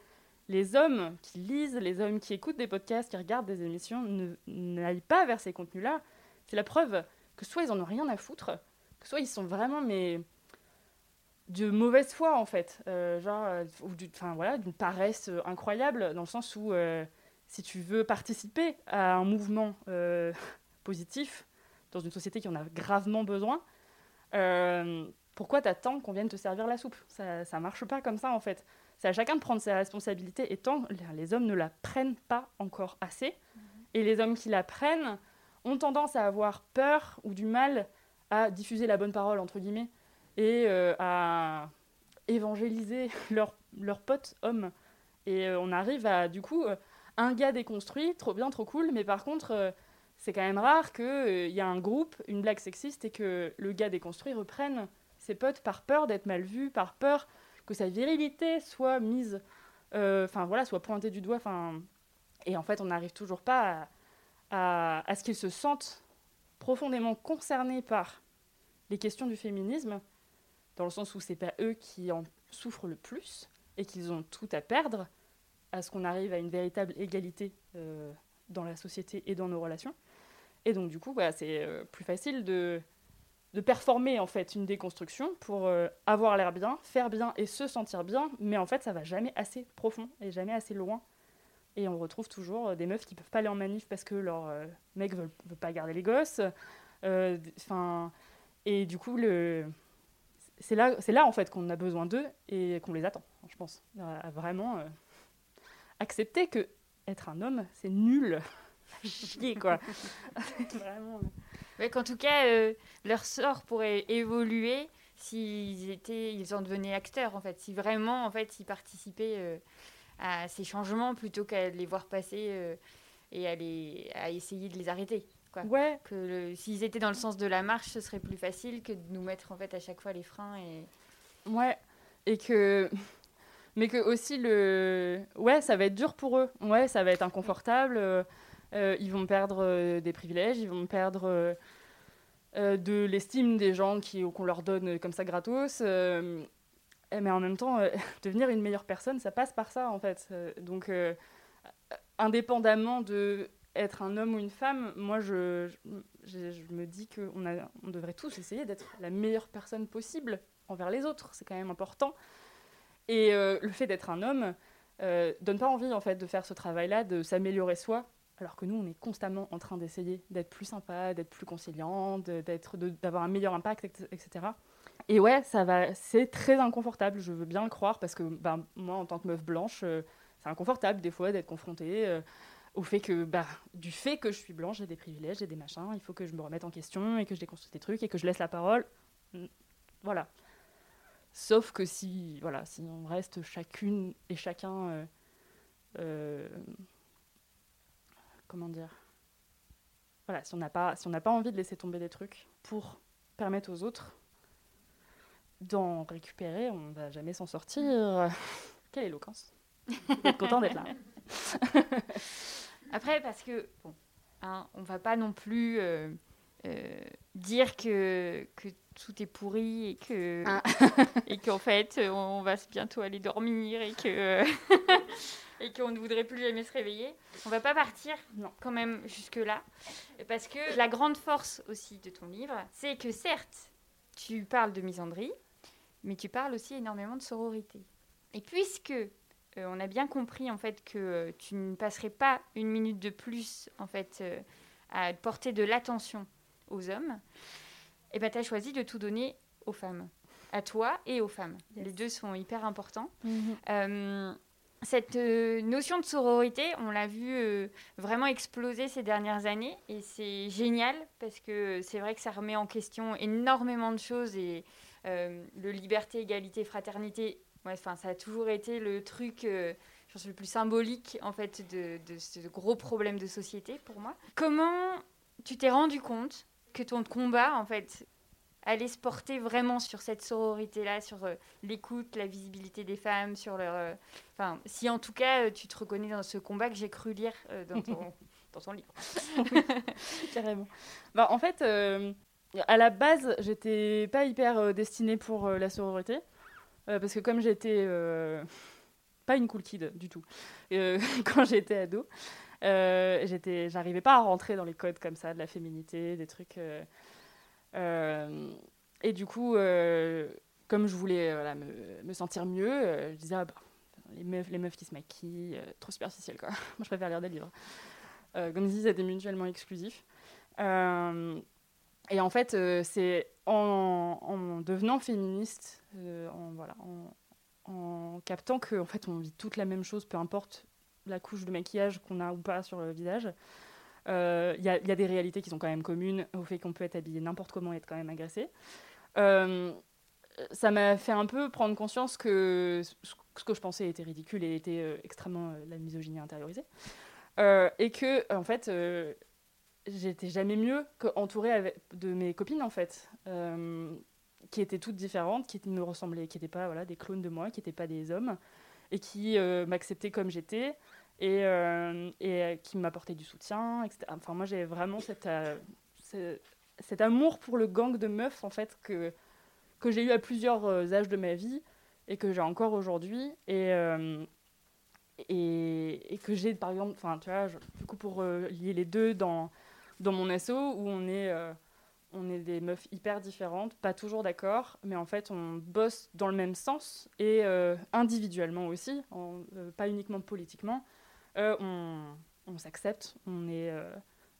[SPEAKER 2] les hommes qui lisent, les hommes qui écoutent des podcasts, qui regardent des émissions, n'aillent pas vers ces contenus-là, c'est la preuve que soit ils en ont rien à foutre, que soit ils sont vraiment mais de mauvaise foi en fait, euh, genre euh, ou enfin voilà, d'une paresse euh, incroyable dans le sens où si tu veux participer à un mouvement (laughs) positif dans une société qui en a gravement besoin, pourquoi t'attends qu'on vienne te servir la soupe? Ça ça marche pas comme ça en fait. C'est à chacun de prendre ses responsabilités et tant les hommes ne la prennent pas encore assez mm-hmm. et les hommes qui la prennent ont tendance à avoir peur ou du mal à diffuser la bonne parole, entre guillemets, et euh, à évangéliser leurs (laughs) leur potes hommes. Et euh, on arrive à, du coup, euh, un gars déconstruit, trop bien, trop cool, mais par contre, c'est quand même rare qu'il y a un groupe, une blague sexiste, et que le gars déconstruit reprenne ses potes par peur d'être mal vu, par peur que sa virilité soit mise, enfin voilà, soit pointée du doigt, enfin... Et en fait, on n'arrive toujours pas à à, ce qu'ils se sentent profondément concernés par les questions du féminisme, dans le sens où c'est pas eux qui en souffrent le plus et qu'ils ont tout à perdre à ce qu'on arrive à une véritable égalité euh, dans la société et dans nos relations. Et donc du coup, c'est euh, plus facile de, de performer en fait une déconstruction pour euh, avoir l'air bien, faire bien et se sentir bien, mais en fait ça va jamais assez profond et jamais assez loin et on retrouve toujours euh, des meufs qui peuvent pas aller en manif parce que leur euh, mec veut, veut pas garder les gosses. Euh, enfin, et du coup, le... c'est là, c'est là en fait qu'on a besoin d'eux et qu'on les attend, je pense. À vraiment accepter que être un homme, c'est nul. (laughs) Chier, quoi. (laughs)
[SPEAKER 1] vraiment. Ouais, qu'en tout cas, leur sort pourrait évoluer s'ils étaient, ils en devenaient acteurs, en fait. Si vraiment, en fait, ils participaient à ces changements plutôt qu'à les voir passer euh, et à, les, à essayer de les arrêter. Quoi.
[SPEAKER 2] Ouais.
[SPEAKER 1] Que s'ils étaient dans le sens de la marche, ce serait plus facile que de nous mettre en fait à chaque fois les freins et
[SPEAKER 2] Ouais, et que. (laughs) Mais que aussi, le. Ouais, ça va être dur pour eux. Ouais, ça va être inconfortable. euh, euh, ils vont perdre euh, des privilèges, ils vont perdre euh, de l'estime des gens qui- qu'on leur donne comme ça gratos. euh, mais en même temps, euh, (laughs) devenir une meilleure personne, ça passe par ça, en fait. Euh, donc, euh, indépendamment de être un homme ou une femme, moi, je, me dis qu'on on devrait tous essayer d'être la meilleure personne possible envers les autres. C'est quand même important. Et le fait d'être un homme euh, donne pas envie, en fait, de faire ce travail-là, de s'améliorer soi, alors que nous, on est constamment en train d'essayer d'être plus sympa, d'être plus conciliant, d'avoir un meilleur impact, etc. Et ouais, ça va, c'est très inconfortable, je veux bien le croire, parce que ben, moi, en tant que meuf blanche, euh, c'est inconfortable des fois d'être confrontée euh, au fait que, bah, du fait que je suis blanche, j'ai des privilèges, j'ai des machins, il faut que je me remette en question et que je déconstruise des trucs et que je laisse la parole. Voilà. Sauf que si, voilà, si on reste chacune et chacun, euh, comment dire, voilà, si on n'a pas, si on n'a pas envie de laisser tomber des trucs pour permettre aux autres d'en récupérer, on va jamais s'en sortir. Quelle éloquence (laughs) suis content d'être là. (laughs)
[SPEAKER 1] Après, parce que, bon, hein, on va pas non plus euh, euh, dire que, que tout est pourri et que
[SPEAKER 2] Ah. (laughs)
[SPEAKER 1] et qu'en fait, on va bientôt aller dormir et que et qu'on ne voudrait plus jamais se réveiller. On va pas partir
[SPEAKER 2] Non.
[SPEAKER 1] quand même jusque-là. Parce que la grande force aussi de ton livre, c'est que certes, tu parles de misandrie, mais tu parles aussi énormément de sororité. Et puisque euh, on a bien compris en fait que euh, tu ne passerais pas une minute de plus en fait euh, à porter de l'attention aux hommes, et ben tu as choisi de tout donner aux femmes, à toi et aux femmes.
[SPEAKER 2] Yes.
[SPEAKER 1] Les deux sont hyper importants. Euh, cette notion de sororité, on l'a vu vraiment exploser ces dernières années et c'est génial parce que c'est vrai que ça remet en question énormément de choses et le liberté, égalité, fraternité, ouais, ça a toujours été le truc, euh, je pense le plus symbolique en fait de, de ce gros problème de société pour moi. Comment tu t'es rendu compte que ton combat en fait allait se porter vraiment sur cette sororité-là, sur euh, l'écoute, la visibilité des femmes, sur leur... euh, Enfin, si en tout cas euh, tu te reconnais dans ce combat que j'ai cru lire euh, dans, ton, (laughs) dans ton livre.
[SPEAKER 2] Carrément. Bah, en fait, euh, à la base, j'étais pas hyper euh, destinée pour euh, la sororité. euh, parce que comme j'étais pas une cool kid du tout, (laughs) quand j'étais ado, j'étais, j'arrivais pas à rentrer dans les codes comme ça, de la féminité, des trucs. et du coup, comme je voulais voilà, me, sentir mieux, je disais, ah, bah, les, meufs, les meufs qui se maquillent, trop superficiel quoi. (laughs) Moi, je préfère lire des livres. Comme si c'était mutuellement exclusif. Et en fait, euh, c'est en, en devenant féministe, euh, en, captant qu'en en fait, on vit toute la même chose, peu importe la couche de maquillage qu'on a ou pas sur le visage. Euh, Il y, a, des réalités qui sont quand même communes au fait qu'on peut être habillé n'importe comment et être quand même agressé. Ça m'a fait un peu prendre conscience que ce que je pensais était ridicule et était extrêmement la misogynie intériorisée. Et que, en fait, j'étais jamais mieux qu'entourée avec- de mes copines, en fait, euh, qui étaient toutes différentes, qui me ressemblaient, qui n'étaient pas voilà, des clones de moi, qui n'étaient pas des hommes, et qui euh, m'acceptaient comme j'étais, et, euh, et qui m'apportaient du soutien, etc. Enfin, moi, j'ai vraiment cette, ce- cet amour pour le gang de meufs, en fait, que, que j'ai eu à plusieurs âges de ma vie, et que j'ai encore aujourd'hui, et... et, que j'ai par exemple, enfin tu vois, du coup pour lier les deux dans, dans mon asso où on est, euh, on est des meufs hyper différentes, pas toujours d'accord, mais en fait on bosse dans le même sens et euh, individuellement aussi, euh, pas uniquement politiquement, on, s'accepte, on est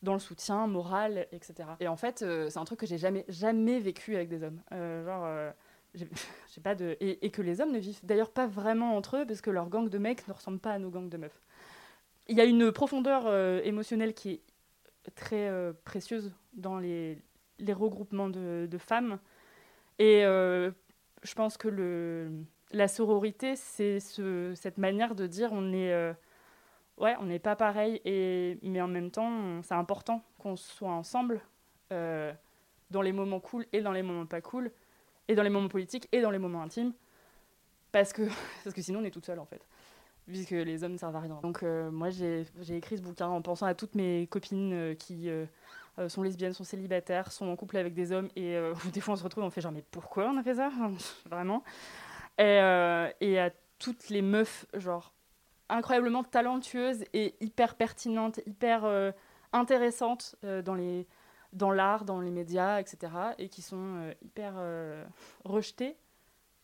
[SPEAKER 2] dans le soutien moral, etc. Et en fait c'est un truc que j'ai jamais, jamais vécu avec des hommes. Genre, (laughs) j'ai pas de et, que les hommes ne vivent d'ailleurs pas vraiment entre eux parce que leur gang de mecs ne ressemble pas à nos gangs de meufs. Il y a une profondeur émotionnelle qui est très euh, précieuse dans les, regroupements de, femmes. Et euh, je pense que la sororité c'est ce, cette manière de dire on est euh, ouais on n'est pas pareil et mais en même temps c'est important qu'on soit ensemble dans les moments cool et dans les moments pas cool et dans les moments politiques, et dans les moments intimes, parce que, (laughs) parce que sinon on est toute seule en fait, puisque les hommes servent à rien. Donc euh, moi j'ai écrit ce bouquin en pensant à toutes mes copines euh, qui euh, sont lesbiennes, sont célibataires, sont en couple avec des hommes, et (laughs) des fois on se retrouve, on fait genre mais pourquoi on a fait ça? (laughs) Vraiment et, à toutes les meufs, genre incroyablement talentueuses et hyper pertinentes, hyper intéressantes dans l'art, dans les médias, etc., et qui sont hyper rejetées,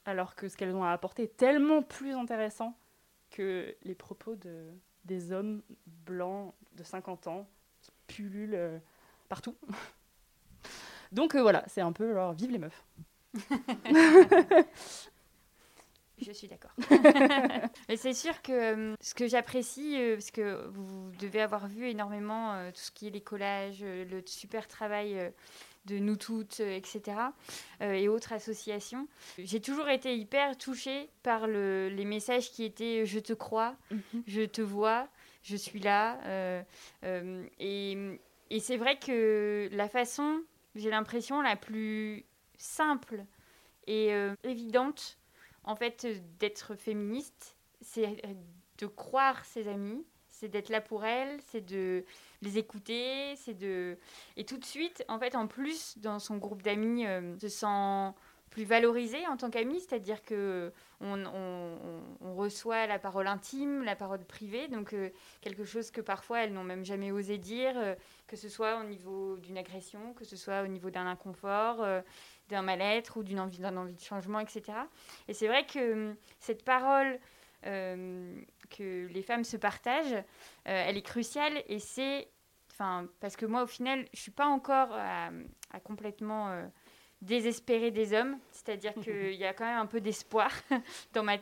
[SPEAKER 2] alors que ce qu'elles ont à apporter est tellement plus intéressant que les propos de, des hommes blancs de 50 ans qui pullulent euh, partout. (laughs) Donc voilà, c'est un peu genre vive les meufs. (laughs)
[SPEAKER 1] Je suis d'accord. (laughs) Mais c'est sûr que euh, ce que j'apprécie, euh, parce que vous devez avoir vu énormément euh, tout ce qui est les collages, le super travail de nous toutes, etc., et autres associations. J'ai toujours été hyper touchée par le, les messages qui étaient je te crois, mhm. je te vois, je suis là. et, et c'est vrai que la façon, j'ai l'impression, la plus simple et évidente en fait, euh, d'être féministe, c'est euh, de croire ses amis, c'est d'être là pour elles, c'est de les écouter, c'est de... Et tout de suite, en fait, en plus, dans son groupe d'amis, euh, se sent plus valorisé en tant qu'ami, c'est-à-dire que on, reçoit la parole intime, la parole privée, donc quelque chose que parfois elles n'ont même jamais osé dire, que ce soit au niveau d'une agression, que ce soit au niveau d'un inconfort d'un mal-être ou d'une envie, d'un envie de changement, etc. Et c'est vrai que hum, cette parole euh, que les femmes se partagent, euh, elle est cruciale et c'est, enfin, parce que moi au final, je suis pas encore à, complètement euh, désespérer des hommes, c'est-à-dire qu'il (laughs) y a quand même un peu d'espoir (laughs) dans ma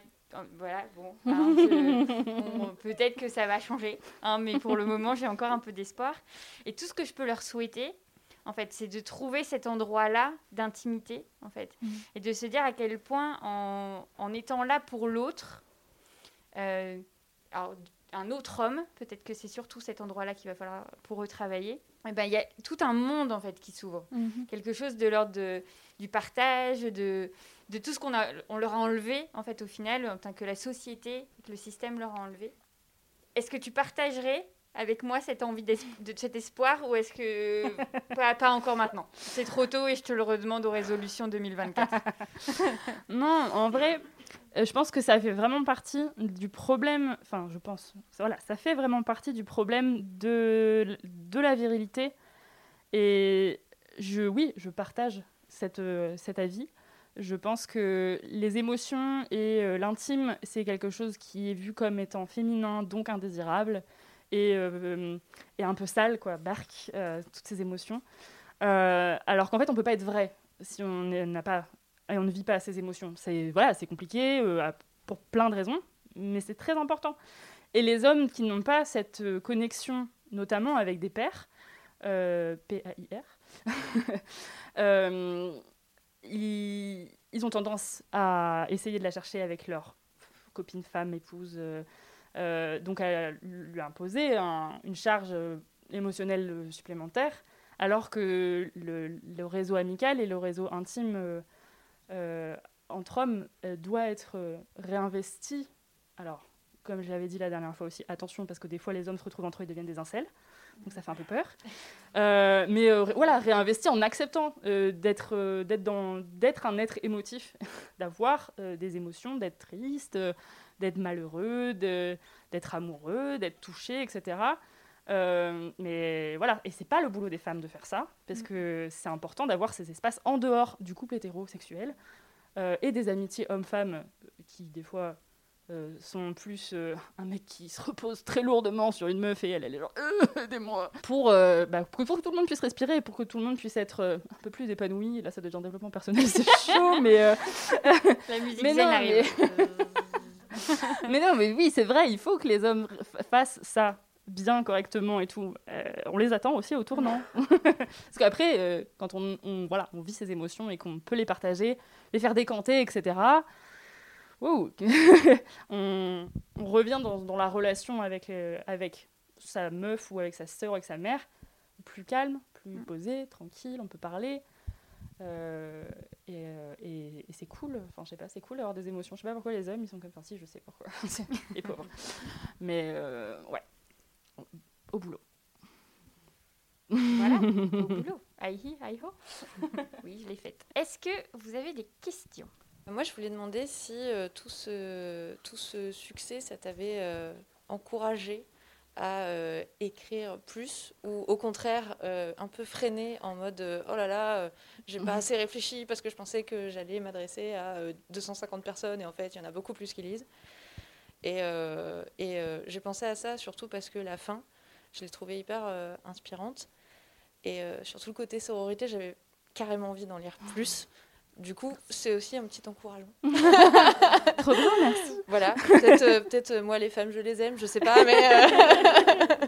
[SPEAKER 1] voilà, bon, (laughs) hein, peut-être que ça va changer, hein, mais pour le moment, j'ai encore un peu d'espoir. Et tout ce que je peux leur souhaiter, en fait. C'est de trouver cet endroit-là d'intimité, en fait. Mm. Et de se dire à quel point, en, étant là pour l'autre, euh, un autre homme, peut-être que c'est surtout cet endroit-là qu'il va falloir pour eux travailler, et eh ben, il y a tout un monde, en fait, qui s'ouvre. Mm-hmm. Quelque chose de l'ordre du partage, de, de tout ce qu'on on leur a enlevé, en fait, au final, en tant que la société, que le système leur a enlevé. Est-ce que tu partagerais avec moi cette envie de cet espoir ou est-ce que (laughs) pas, pas, encore maintenant? C'est trop tôt et je te le redemande aux résolutions 2024. (laughs)
[SPEAKER 2] non, en vrai, je pense que ça fait vraiment partie du problème. Enfin, je pense. Voilà, ça fait vraiment partie du problème de, de la virilité. Et je, oui, je partage cette, euh, cet avis. Je pense que les émotions et euh, l'intime, c'est quelque chose qui est vu comme étant féminin, donc indésirable et, euh, et un peu sale, quoi, barque, euh, toutes ces émotions. Euh, alors qu'en fait, on peut pas être vrai si on n'a pas et on ne vit pas ces émotions. C'est voilà, c'est compliqué pour plein de raisons, mais c'est très important. Et les hommes qui n'ont pas cette connexion, notamment avec des pères, P-A-I-R, (laughs) ils, ont tendance à essayer de la chercher avec leur copine, femme, épouse, euh, donc à lui imposer une charge euh, émotionnelle supplémentaire, alors que le, réseau amical et le réseau intime euh, entre hommes doit être réinvesti. Alors, comme je l'avais dit la dernière fois aussi, attention parce que des fois les hommes se retrouvent entre eux et deviennent des incels, donc ça fait un peu peur. mais voilà, réinvesti en acceptant d'être d'être un être émotif, (laughs) d'avoir des émotions, d'être triste, d'être malheureux, d'être amoureux, d'être touché, etc. Euh, mais voilà, et c'est pas le boulot des femmes de faire ça, parce mm. que c'est important d'avoir ces espaces en dehors du couple hétérosexuel euh, et des amitiés hommes-femmes qui, des fois, euh, sont plus (laughs) un mec qui se repose très lourdement sur une meuf et elle, elle est genre aidez-moi. Pour, bah, pour, que tout le monde puisse respirer pour que tout le monde puisse être un peu plus épanoui. Là ça devient développement personnel c'est (laughs) chaud mais
[SPEAKER 1] la (laughs) musique mais non, arrive
[SPEAKER 2] mais non, mais oui, c'est vrai, il faut que les hommes fassent ça bien, correctement et tout. Euh, on les attend aussi au tournant. (laughs) Parce qu'après, euh, quand on, voilà, on vit ses émotions et qu'on peut les partager, les faire décanter, etc., (laughs) on, on, revient dans, dans, la relation avec, euh, avec sa meuf ou avec sa sœur ou avec sa mère, plus calme, plus mm. posé, tranquille, on peut parler. et, c'est cool. Enfin, je sais pas, c'est cool d'avoir des émotions. Je sais pas pourquoi les hommes ils sont comme ça. Si, je sais pourquoi. (laughs) les pauvres. Mais ouais, au boulot.
[SPEAKER 1] Voilà, (laughs) au boulot. Aïe, aïe, (laughs) Oui, je l'ai faite. Est-ce que vous avez des questions?
[SPEAKER 4] Moi, je voulais demander si euh, tout, ce, tout ce succès, ça t'avait euh, encouragé à euh, écrire plus ou au contraire un peu freiné en mode oh là là, j'ai pas assez réfléchi parce que je pensais que j'allais m'adresser à 250 personnes et en fait, il y en a beaucoup plus qui lisent. Et, et j'ai pensé à ça surtout parce que la fin, je l'ai trouvée hyper inspirante. Et euh, sur tout le côté sororité, j'avais carrément envie d'en lire plus. Du coup, c'est aussi un petit encouragement. (laughs)
[SPEAKER 1] Trop bien, merci.
[SPEAKER 4] Voilà, peut-être euh, peut euh, moi les femmes, je les aime, je sais pas, mais (laughs)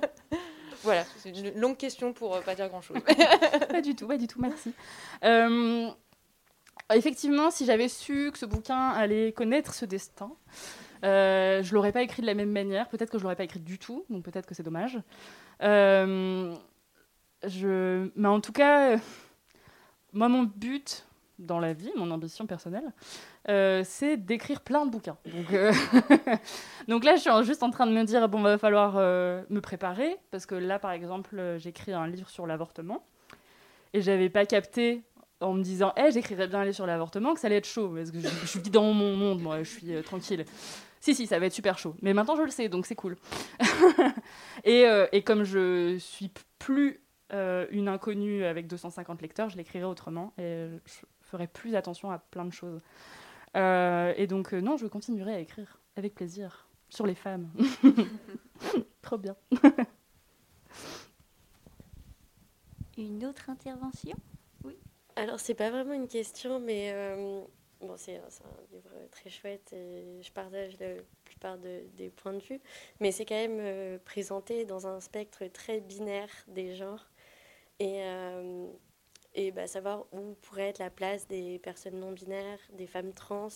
[SPEAKER 4] voilà, c'est une longue question pour pas dire grand-chose. (laughs)
[SPEAKER 2] pas du tout, pas du tout, merci. effectivement, si j'avais su que ce bouquin allait connaître ce destin, euh, je l'aurais pas écrit de la même manière. Peut-être que je l'aurais pas écrit du tout, donc peut-être que c'est dommage. Euh. Mais en tout cas, moi, mon but dans la vie, mon ambition personnelle, euh, c'est d'écrire plein de bouquins. Donc, euh, (laughs) là, je suis juste en train de me dire, bon, va falloir euh, me préparer, parce que là, par exemple, j'écris un livre sur l'avortement, et j'avais pas capté en me disant, hey, j'écrirais bien un livre sur l'avortement, que ça allait être chaud, parce que je suis dans mon monde, moi, je suis tranquille. Si, si, ça va être super chaud. Mais maintenant, je le sais, donc c'est cool. (laughs) et, et, comme je suis plus euh, une inconnue avec 250 lecteurs, je l'écrirai autrement et je ferai plus attention à plein de choses. Euh, et donc, euh, non, je continuerai à écrire avec plaisir sur les femmes. (laughs) Trop bien. (laughs)
[SPEAKER 1] une autre intervention?
[SPEAKER 5] Oui. Alors, c'est pas vraiment une question, mais bon, c'est un livre très chouette et je partage la plupart des points de vue, mais c'est quand même présenté dans un spectre très binaire des genres et, euh, et bah, savoir où pourrait être la place des personnes non binaires, des femmes trans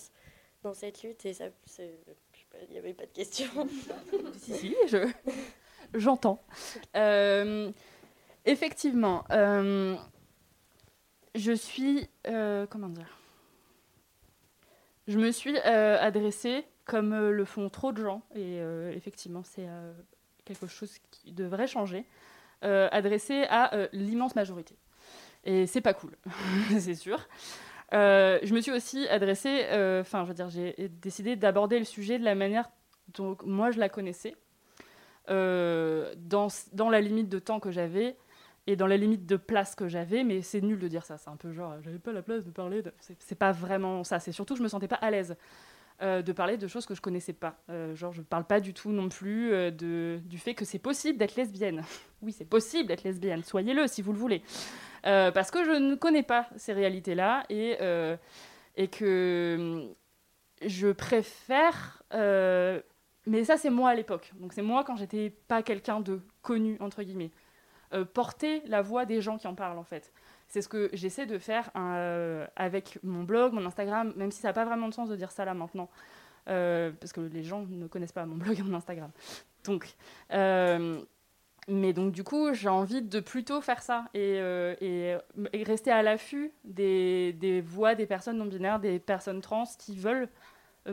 [SPEAKER 5] dans cette lutte. Et ça, il n'y avait pas de question. (laughs)
[SPEAKER 2] si, si, je, (laughs) j'entends. Euh, effectivement, euh, je suis. comment dire? Je me suis adressée comme le font trop de gens, et effectivement, c'est quelque chose qui devrait changer. Euh, adressé à euh, l'immense majorité. Et c'est pas cool, (laughs) c'est sûr. Euh, je me suis aussi adressée, enfin, je veux dire, j'ai décidé d'aborder le sujet de la manière dont moi je la connaissais, dans, dans la limite de temps que j'avais et dans la limite de place que j'avais, mais c'est nul de dire ça. C'est un peu genre, j'avais pas la place de parler. De... C'est pas vraiment ça. C'est surtout que je me sentais pas à l'aise. Euh, de parler de choses que je connaissais pas. Euh, genre, je parle pas du tout non plus euh, de, du fait que c'est possible d'être lesbienne. (laughs) oui, c'est possible d'être lesbienne, soyez-le si vous le voulez. parce que je ne connais pas ces réalités-là et, et que hum, je préfère. mais ça, c'est moi à l'époque. Donc, c'est moi quand j'étais pas quelqu'un de connu, entre guillemets. Porter la voix des gens qui en parlent, en fait. C'est ce que j'essaie de faire euh, avec mon blog, mon Instagram, même si ça n'a pas vraiment de sens de dire ça là maintenant, euh, parce que les gens ne connaissent pas mon blog et mon Instagram. Donc, euh, mais donc du coup, j'ai envie de plutôt faire ça et, et, rester à l'affût des, des, voix des personnes non binaires, des personnes trans qui veulent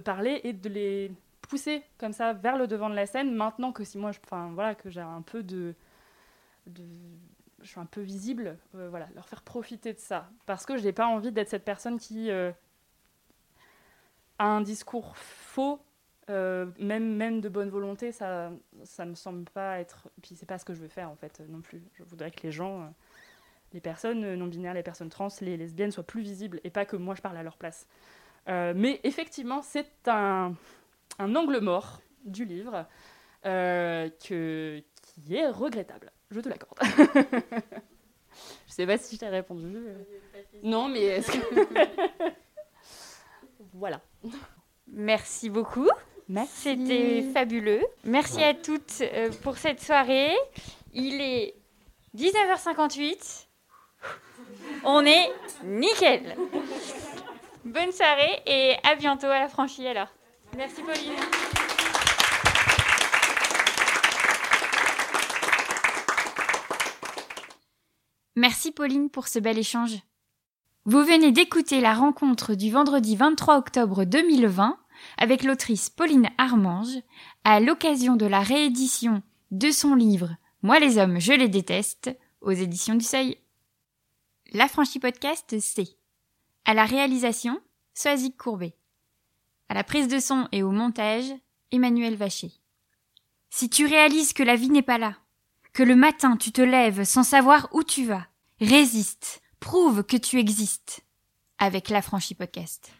[SPEAKER 2] parler et de les pousser comme ça vers le devant de la scène. Maintenant que si moi, je, voilà, que j'ai un peu de, de je suis un peu visible, euh, voilà, leur faire profiter de ça. Parce que je n'ai pas envie d'être cette personne qui euh, a un discours faux, euh, même, même de bonne volonté, ça ça me semble pas être... Puis c'est pas ce que je veux faire en fait non plus. Je voudrais que les gens, les personnes non-binaires, les personnes trans, les lesbiennes soient plus visibles et pas que moi je parle à leur place. mais effectivement, c'est un, un, angle mort du livre que, qui est regrettable je te l'accorde. (laughs) je sais pas si je t'ai répondu. Non, mais est-ce que. (laughs) voilà.
[SPEAKER 1] Merci beaucoup. Merci. C'était fabuleux. Merci à toutes euh, pour cette soirée. Il est 19h58. On est nickel. Bonne soirée et à bientôt à la franchise alors. Merci Pauline.
[SPEAKER 3] Merci Pauline pour ce bel échange.
[SPEAKER 1] Vous venez d'écouter la rencontre du vendredi 23 octobre 2020 avec l'autrice Pauline Armange à l'occasion de la réédition de son livre Moi les hommes, je les déteste aux éditions du Seuil. La franchise podcast, c'est à la réalisation, Soazic Courbet. À la prise de son et au montage, Emmanuel Vacher. Si tu réalises que la vie n'est pas là, que le matin tu te lèves sans savoir où tu vas, résiste, prouve que tu existes. Avec la franchise podcast.